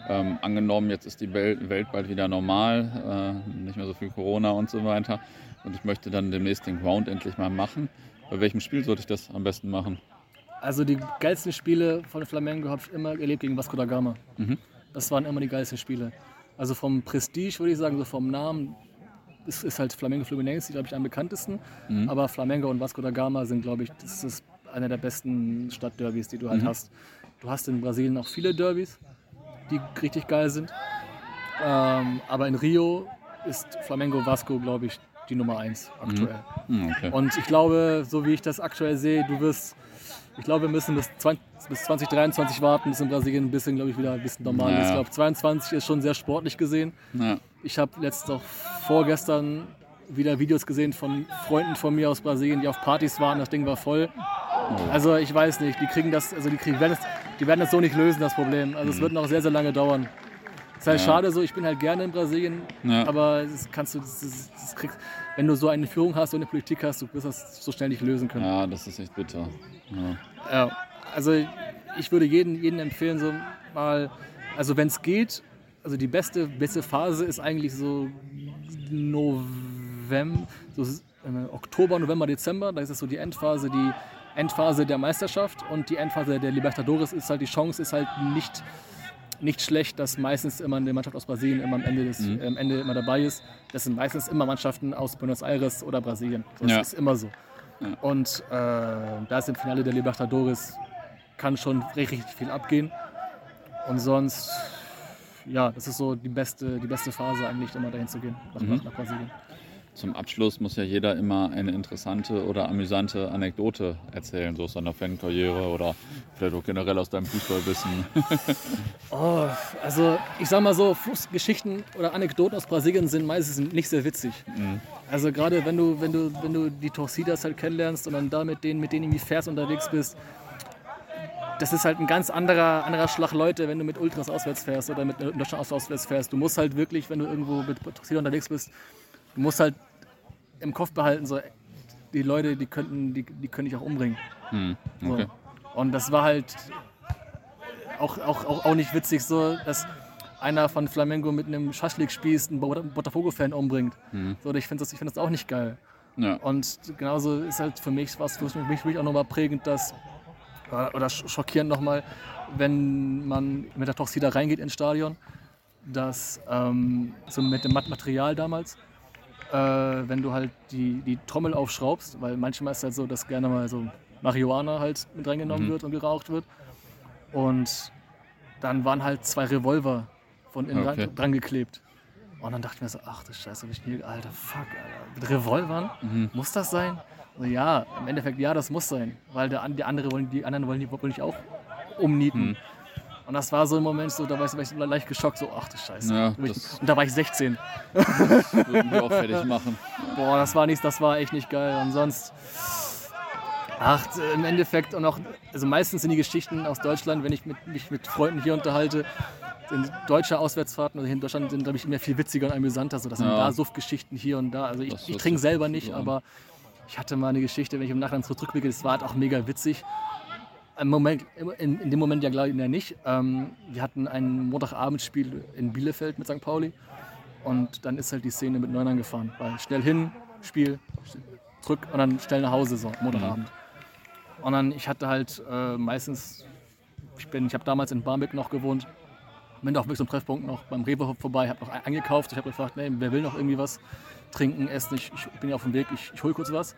Speaker 3: Ähm, angenommen, jetzt ist die Welt, Welt bald wieder normal, äh, nicht mehr so viel Corona und so weiter. Und ich möchte dann demnächst den Ground endlich mal machen. Bei welchem Spiel sollte ich das am besten machen?
Speaker 1: Also die geilsten Spiele von Flamengo habe ich immer erlebt gegen Vasco da Gama.
Speaker 3: Mhm.
Speaker 1: Das waren immer die geilsten Spiele. Also vom Prestige würde ich sagen, so vom Namen ist, ist halt Flamengo Fluminense, glaube ich, am bekanntesten.
Speaker 3: Mhm.
Speaker 1: Aber Flamengo und Vasco da Gama sind, glaube ich, das ist einer der besten Stadtderbys, die du halt
Speaker 3: Mhm.
Speaker 1: hast. Du hast in Brasilien auch viele Derbys, die richtig geil sind. Ähm, aber in Rio ist Flamengo Vasco, glaube ich, die Nummer eins aktuell.
Speaker 3: Hm, okay.
Speaker 1: Und ich glaube, so wie ich das aktuell sehe, du wirst, ich glaube, wir müssen bis, 20, bis 2023 warten, bis in Brasilien ein bisschen, glaube ich, wieder ein bisschen normal
Speaker 3: Ja.
Speaker 1: ist. Ich glaube, 22 ist schon sehr sportlich gesehen.
Speaker 3: Ja.
Speaker 1: Ich habe letztens auch vorgestern wieder Videos gesehen von Freunden von mir aus Brasilien, die auf Partys waren. Das Ding war voll. Also ich weiß nicht, die kriegen das, also die, kriegen, werden, das, die werden das so nicht lösen, das Problem. Also es wird noch sehr, sehr lange dauern. Ist halt
Speaker 3: Ja.
Speaker 1: schade so, ich bin halt gerne in Brasilien,
Speaker 3: Ja.
Speaker 1: aber das kannst du, das, das, das kriegst, wenn du so eine Führung hast, so eine Politik hast, du wirst das so schnell nicht lösen können.
Speaker 3: ja, das ist echt bitter. Ja.
Speaker 1: Also ich würde jedem, jedem empfehlen, so mal, also wenn es geht, also die beste, beste Phase ist eigentlich so November, so äh, Oktober, November, Dezember, da ist es so die Endphase, die Endphase der Meisterschaft und die Endphase der Libertadores ist halt, die Chance ist halt nicht, nicht schlecht, dass meistens immer eine Mannschaft aus Brasilien immer am Ende, des,
Speaker 3: Mhm.
Speaker 1: äh, am Ende immer dabei ist. Das sind meistens immer Mannschaften aus Buenos Aires oder Brasilien. Das
Speaker 3: Ja.
Speaker 1: ist immer so.
Speaker 3: Ja.
Speaker 1: Und äh, da ist im Finale der Libertadores kann schon richtig, richtig viel abgehen. Und sonst, ja, das ist so die beste, die beste Phase eigentlich, immer dahin zu gehen, nach,
Speaker 3: Mhm.
Speaker 1: nach Brasilien.
Speaker 3: Zum Abschluss muss ja jeder immer eine interessante oder amüsante Anekdote erzählen, so aus seiner Fankarriere oder vielleicht auch generell aus deinem Fußballwissen.
Speaker 1: Oh, also ich sag mal so, Fußgeschichten oder Anekdoten aus Brasilien sind meistens nicht sehr witzig.
Speaker 3: Mhm.
Speaker 1: Also gerade wenn du, wenn du, wenn du die Torcidas halt kennenlernst und dann da mit denen, mit denen irgendwie fährst unterwegs bist, das ist halt ein ganz anderer, anderer Schlag Leute, wenn du mit Ultras auswärts fährst oder mit Deutschland aus- auswärts fährst. Du musst halt wirklich, wenn du irgendwo mit Torcida unterwegs bist, du musst halt im Kopf behalten, so die Leute, die könnten, die, die können dich auch umbringen.
Speaker 3: Hm.
Speaker 1: So.
Speaker 3: Okay.
Speaker 1: Und das war halt auch, auch, auch, auch nicht witzig, so dass einer von Flamengo mit einem Schaschlik-Spieß einen Bot- Botafogo-Fan umbringt.
Speaker 3: Mhm.
Speaker 1: So, ich finde das, ich find das auch nicht geil.
Speaker 3: Ja.
Speaker 1: Und genauso ist halt für mich was für mich, für mich auch nochmal prägend, dass oder oder sch- schockierend nochmal, wenn man mit der Toxida reingeht ins Stadion, dass ähm, so mit dem Mat- Material damals, äh, wenn du halt die, die Trommel aufschraubst, weil manchmal ist es halt so, dass gerne mal so Marihuana halt mit reingenommen
Speaker 3: Mhm.
Speaker 1: wird und geraucht wird. Und dann waren halt zwei Revolver von innen
Speaker 3: Okay.
Speaker 1: dran, dran geklebt. Und dann dachte ich mir so, ach du Scheiße, hab ich nie, alter Fuck, Alter. Mit Revolvern?
Speaker 3: Mhm.
Speaker 1: Muss das sein? So, ja, im Endeffekt ja, das muss sein. Weil der, die, andere wollen, die anderen wollen die wollen dich auch umnieten.
Speaker 3: Mhm.
Speaker 1: Und das war so ein Moment, so, da war ich, war ich so leicht geschockt, so, ach du Scheiße.
Speaker 3: Ja,
Speaker 1: Und ich-
Speaker 3: das-
Speaker 1: und da war ich 16.
Speaker 3: Würden wir auch fertig machen.
Speaker 1: Boah, das war nichts, das war echt nicht geil. Und sonst, ach, im Endeffekt und auch, also meistens sind die Geschichten aus Deutschland, wenn ich mit, mich mit Freunden hier unterhalte, sind deutsche Auswärtsfahrten, also hier in Deutschland sind, glaube ich, immer viel witziger und amüsanter. So, das sind
Speaker 3: Ja.
Speaker 1: da Suftgeschichten hier und da. Also ich,
Speaker 3: Das
Speaker 1: ich trinke selber nicht, aber ich hatte mal eine Geschichte, wenn ich im Nachhinein zurückblicke, das war halt auch mega witzig. Im Moment, in, in dem Moment ja glaube ich nicht. Ähm, wir hatten ein Montagabendspiel in Bielefeld mit St. Pauli und dann ist halt die Szene mit Neunern gefahren. Weil schnell hin, Spiel, zurück und dann schnell nach Hause, so Montagabend. Und dann, ich hatte halt äh, meistens, ich, bin- ich habe damals in Barmbek noch gewohnt, bin wirklich so einem Treffpunkt noch beim Rewe vorbei, habe noch ein- eingekauft. Ich habe gefragt, nee, wer will noch irgendwie was trinken, essen? Ich, ich bin ja auf dem Weg, ich, ich hole kurz was.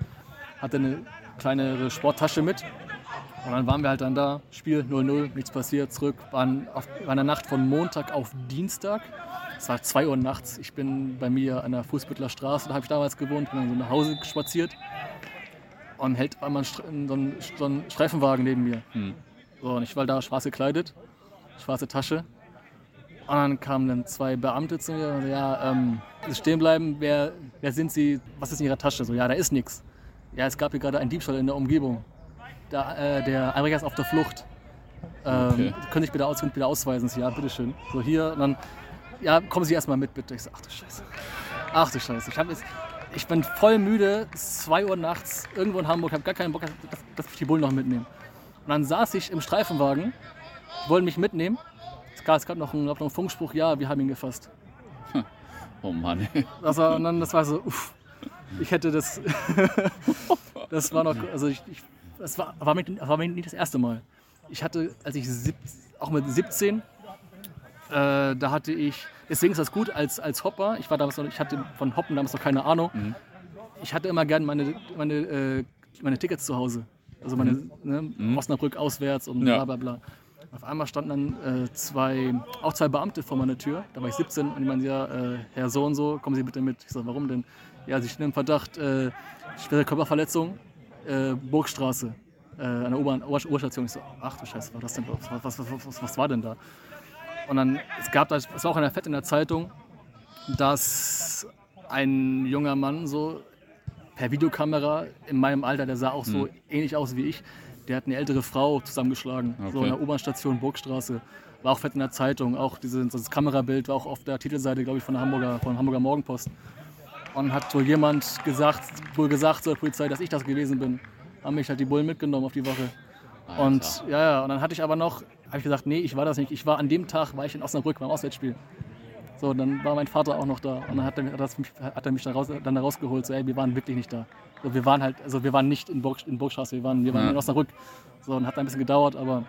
Speaker 1: Hatte eine kleinere Sporttasche mit. Und dann waren wir halt dann da, Spiel 0-0, nichts passiert, zurück. Waren auf, war in der Nacht von Montag auf Dienstag. Es war 2 Uhr nachts. Ich bin bei mir an der Fußbüttler Straße, da habe ich damals gewohnt, bin dann so nach Hause spaziert. Und hält einmal ein, Stre- so ein, so ein Streifenwagen neben mir.
Speaker 3: Hm.
Speaker 1: So, und ich war da schwarz gekleidet, schwarze Tasche. Und dann kamen dann zwei Beamte zu mir und so, ja, ähm, stehen bleiben, wer, wer sind Sie, was ist in Ihrer Tasche? So, ja, da ist nichts. Ja, es gab hier gerade einen Diebstahl in der Umgebung. Da, äh, der Einbrecher ist auf der Flucht. Ähm,
Speaker 3: Okay.
Speaker 1: Könnte ich bitte, aus, bitte ausweisen? Ja, bitteschön. So hier und dann, ja, kommen Sie erstmal mit, bitte. Ich so, ach du Scheiße. Ach du Scheiße. Ich, jetzt, ich bin voll müde, es ist 2 Uhr nachts, irgendwo in Hamburg, habe gar keinen Bock, dass, dass ich die Bullen noch mitnehmen. Und dann saß ich im Streifenwagen, wollen mich mitnehmen. Es gab, es gab noch, einen, noch einen Funkspruch, ja, wir haben ihn gefasst.
Speaker 3: Oh Mann.
Speaker 1: Das war, und dann, das war so, uff, ich hätte das, das war noch, also ich, ich das war, war, mir, war mir nicht das erste Mal. Ich hatte, als ich sieb, auch mit 17, äh, da hatte ich, deswegen ist das gut als, als Hopper, ich war damals noch, ich hatte von Hoppen damals noch keine Ahnung.
Speaker 3: Mhm.
Speaker 1: Ich hatte immer gern meine, meine, äh, meine Tickets zu Hause. Also meine ne, Osnabrück auswärts und
Speaker 3: Mhm. Ja.
Speaker 1: bla bla bla. Auf einmal standen dann äh, zwei, auch zwei Beamte vor meiner Tür. Da war ich 17 und die meinten, ja, äh, Herr so und so, kommen Sie bitte mit. Ich sage, warum denn? Ja, Sie stehen im Verdacht, äh, schwere Körperverletzung, äh, Burgstraße, äh, an der U-Bahn, Uhrstation. Ich so, ach du Scheiße, was, war das denn, was, was, was, was, was war denn da? Und dann, es gab da, es war auch in der Fett in der Zeitung, dass ein junger Mann so per Videokamera in meinem Alter, der sah auch so ähnlich aus wie ich, der hat eine ältere Frau zusammengeschlagen, so
Speaker 3: Okay.
Speaker 1: in der U-Bahn-Station Burgstraße. War auch fett in der Zeitung, auch diese, das Kamerabild war auch auf der Titelseite, glaube ich, von der Hamburger, von der Hamburger Morgenpost. Und hat wohl jemand gesagt, wohl gesagt zur Polizei, dass ich das gewesen bin. Haben mich halt die Bullen mitgenommen auf die Wache. Und ja, ja, und dann hatte ich aber noch, habe ich gesagt, nee, ich war das nicht. Ich war an dem Tag, war ich in Osnabrück beim Auswärtsspiel. So, dann war mein Vater auch noch da und dann hat er, mich- hat er mich da raus, dann da rausgeholt. So, ey, wir waren wirklich nicht da. So, wir waren halt, also wir waren nicht in, Burg, in Burgstraße, wir waren, wir waren
Speaker 3: Ja.
Speaker 1: in Osnabrück. So, und hat ein bisschen gedauert, aber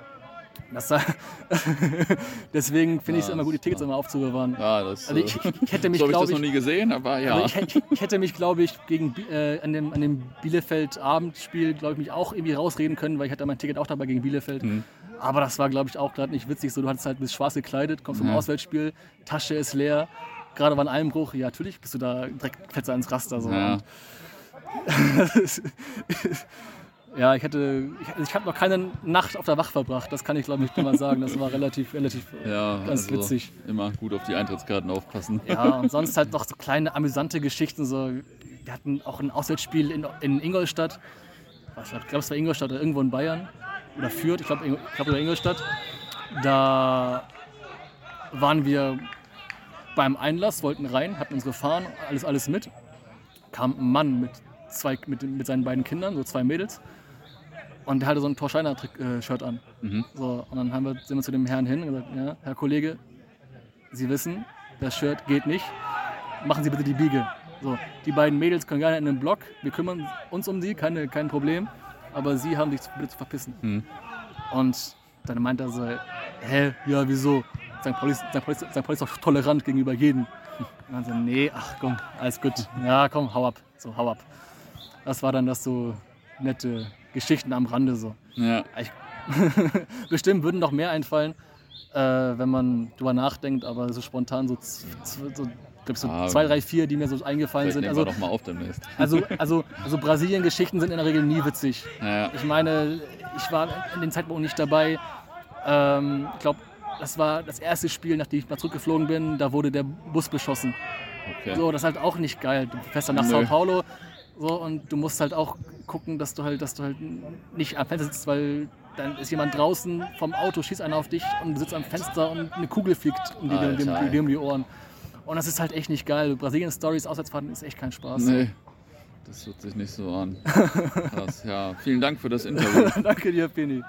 Speaker 1: deswegen finde ich es
Speaker 3: Ja,
Speaker 1: immer gut, die Tickets
Speaker 3: ja.
Speaker 1: immer aufzubewahren.
Speaker 3: Ja, das,
Speaker 1: Also ich,
Speaker 3: äh,
Speaker 1: ich hätte mich,
Speaker 3: so habe ich das
Speaker 1: glaube
Speaker 3: noch
Speaker 1: ich,
Speaker 3: nie gesehen, aber ja.
Speaker 1: also ich, ich, hätte mich, glaube ich, gegen äh, an dem, an dem Bielefeld-Abendspiel, glaube ich, mich auch irgendwie rausreden können, weil ich hatte mein Ticket auch dabei gegen Bielefeld.
Speaker 3: Mhm.
Speaker 1: Aber das war, glaube ich, auch gerade nicht witzig. So, du hattest halt bist schwarz gekleidet, kommst vom
Speaker 3: Ja.
Speaker 1: Auswärtsspiel, Tasche ist leer, gerade war ein Einbruch. Ja, natürlich bist du da direkt fetzer ins Raster. So.
Speaker 3: ja.
Speaker 1: Ja, ich hatte, ich, ich habe noch keine Nacht auf der Wach verbracht. Das kann ich, glaube ich, mal sagen. Das war relativ, relativ
Speaker 3: ja,
Speaker 1: ganz
Speaker 3: also
Speaker 1: witzig.
Speaker 3: Immer gut auf die Eintrittskarten aufpassen.
Speaker 1: Ja, und sonst halt noch so kleine amüsante Geschichten. So. Wir hatten auch ein Auswärtsspiel in, in Ingolstadt. Was, Ich glaube, es war Ingolstadt oder irgendwo in Bayern. Oder Fürth, ich glaube, ich glaub, Ingolstadt. Da waren wir beim Einlass, wollten rein, hatten uns gefahren, alles, alles mit. Kam ein Mann mit, zwei, mit, mit seinen beiden Kindern, so zwei Mädels. Und der hatte so ein Torscheiner-Shirt an.
Speaker 3: Mhm.
Speaker 1: So, und dann haben wir, sind wir zu dem Herrn hin und gesagt, ja, Herr Kollege, Sie wissen, das Shirt geht nicht. Machen Sie bitte die Biege. So, die beiden Mädels können gerne in den Block. Wir kümmern uns um sie, keine, kein Problem. Aber Sie haben sich zu- bitte zu verpissen.
Speaker 3: Mhm.
Speaker 1: Und dann meint er so, hä, ja, wieso? St. Pauli, ist- St. Pauli, St. Pauli ist doch tolerant gegenüber jedem. Und dann so, nee, ach komm, alles gut. Ja, komm, hau ab. So, hau ab. Das war dann das so nette Geschichten am Rande so.
Speaker 3: Ja.
Speaker 1: Ich, bestimmt würden noch mehr einfallen, äh, wenn man drüber nachdenkt, aber so spontan so, so, glaub ich, so
Speaker 3: Ah,
Speaker 1: zwei, drei, vier, die mir so eingefallen sind. Also,
Speaker 3: doch mal auf demnächst.
Speaker 1: also, also, also Brasilien-Geschichten sind in der Regel nie witzig.
Speaker 3: Ja.
Speaker 1: Ich meine, ich war in dem Zeitpunkt nicht dabei. Ähm, ich glaube, das war das erste Spiel, nachdem ich mal zurückgeflogen bin. Da wurde der Bus beschossen.
Speaker 3: Okay.
Speaker 1: So, das ist halt auch nicht geil. Du fährst dann nach
Speaker 3: Nö.
Speaker 1: Sao Paulo so, und du musst halt auch gucken, dass du halt, dass du halt nicht am Fenster sitzt, weil dann ist jemand draußen vom Auto, schießt einer auf dich und du sitzt am Fenster und eine Kugel fliegt um die, um die, um die, um die Ohren. Und das ist halt echt nicht geil. Brasilien-Stories, Auswärtsfahrten ist echt kein Spaß.
Speaker 3: Nee, das hört sich nicht so an. Krass, ja. Vielen Dank für das Interview.
Speaker 1: Danke dir, Pini.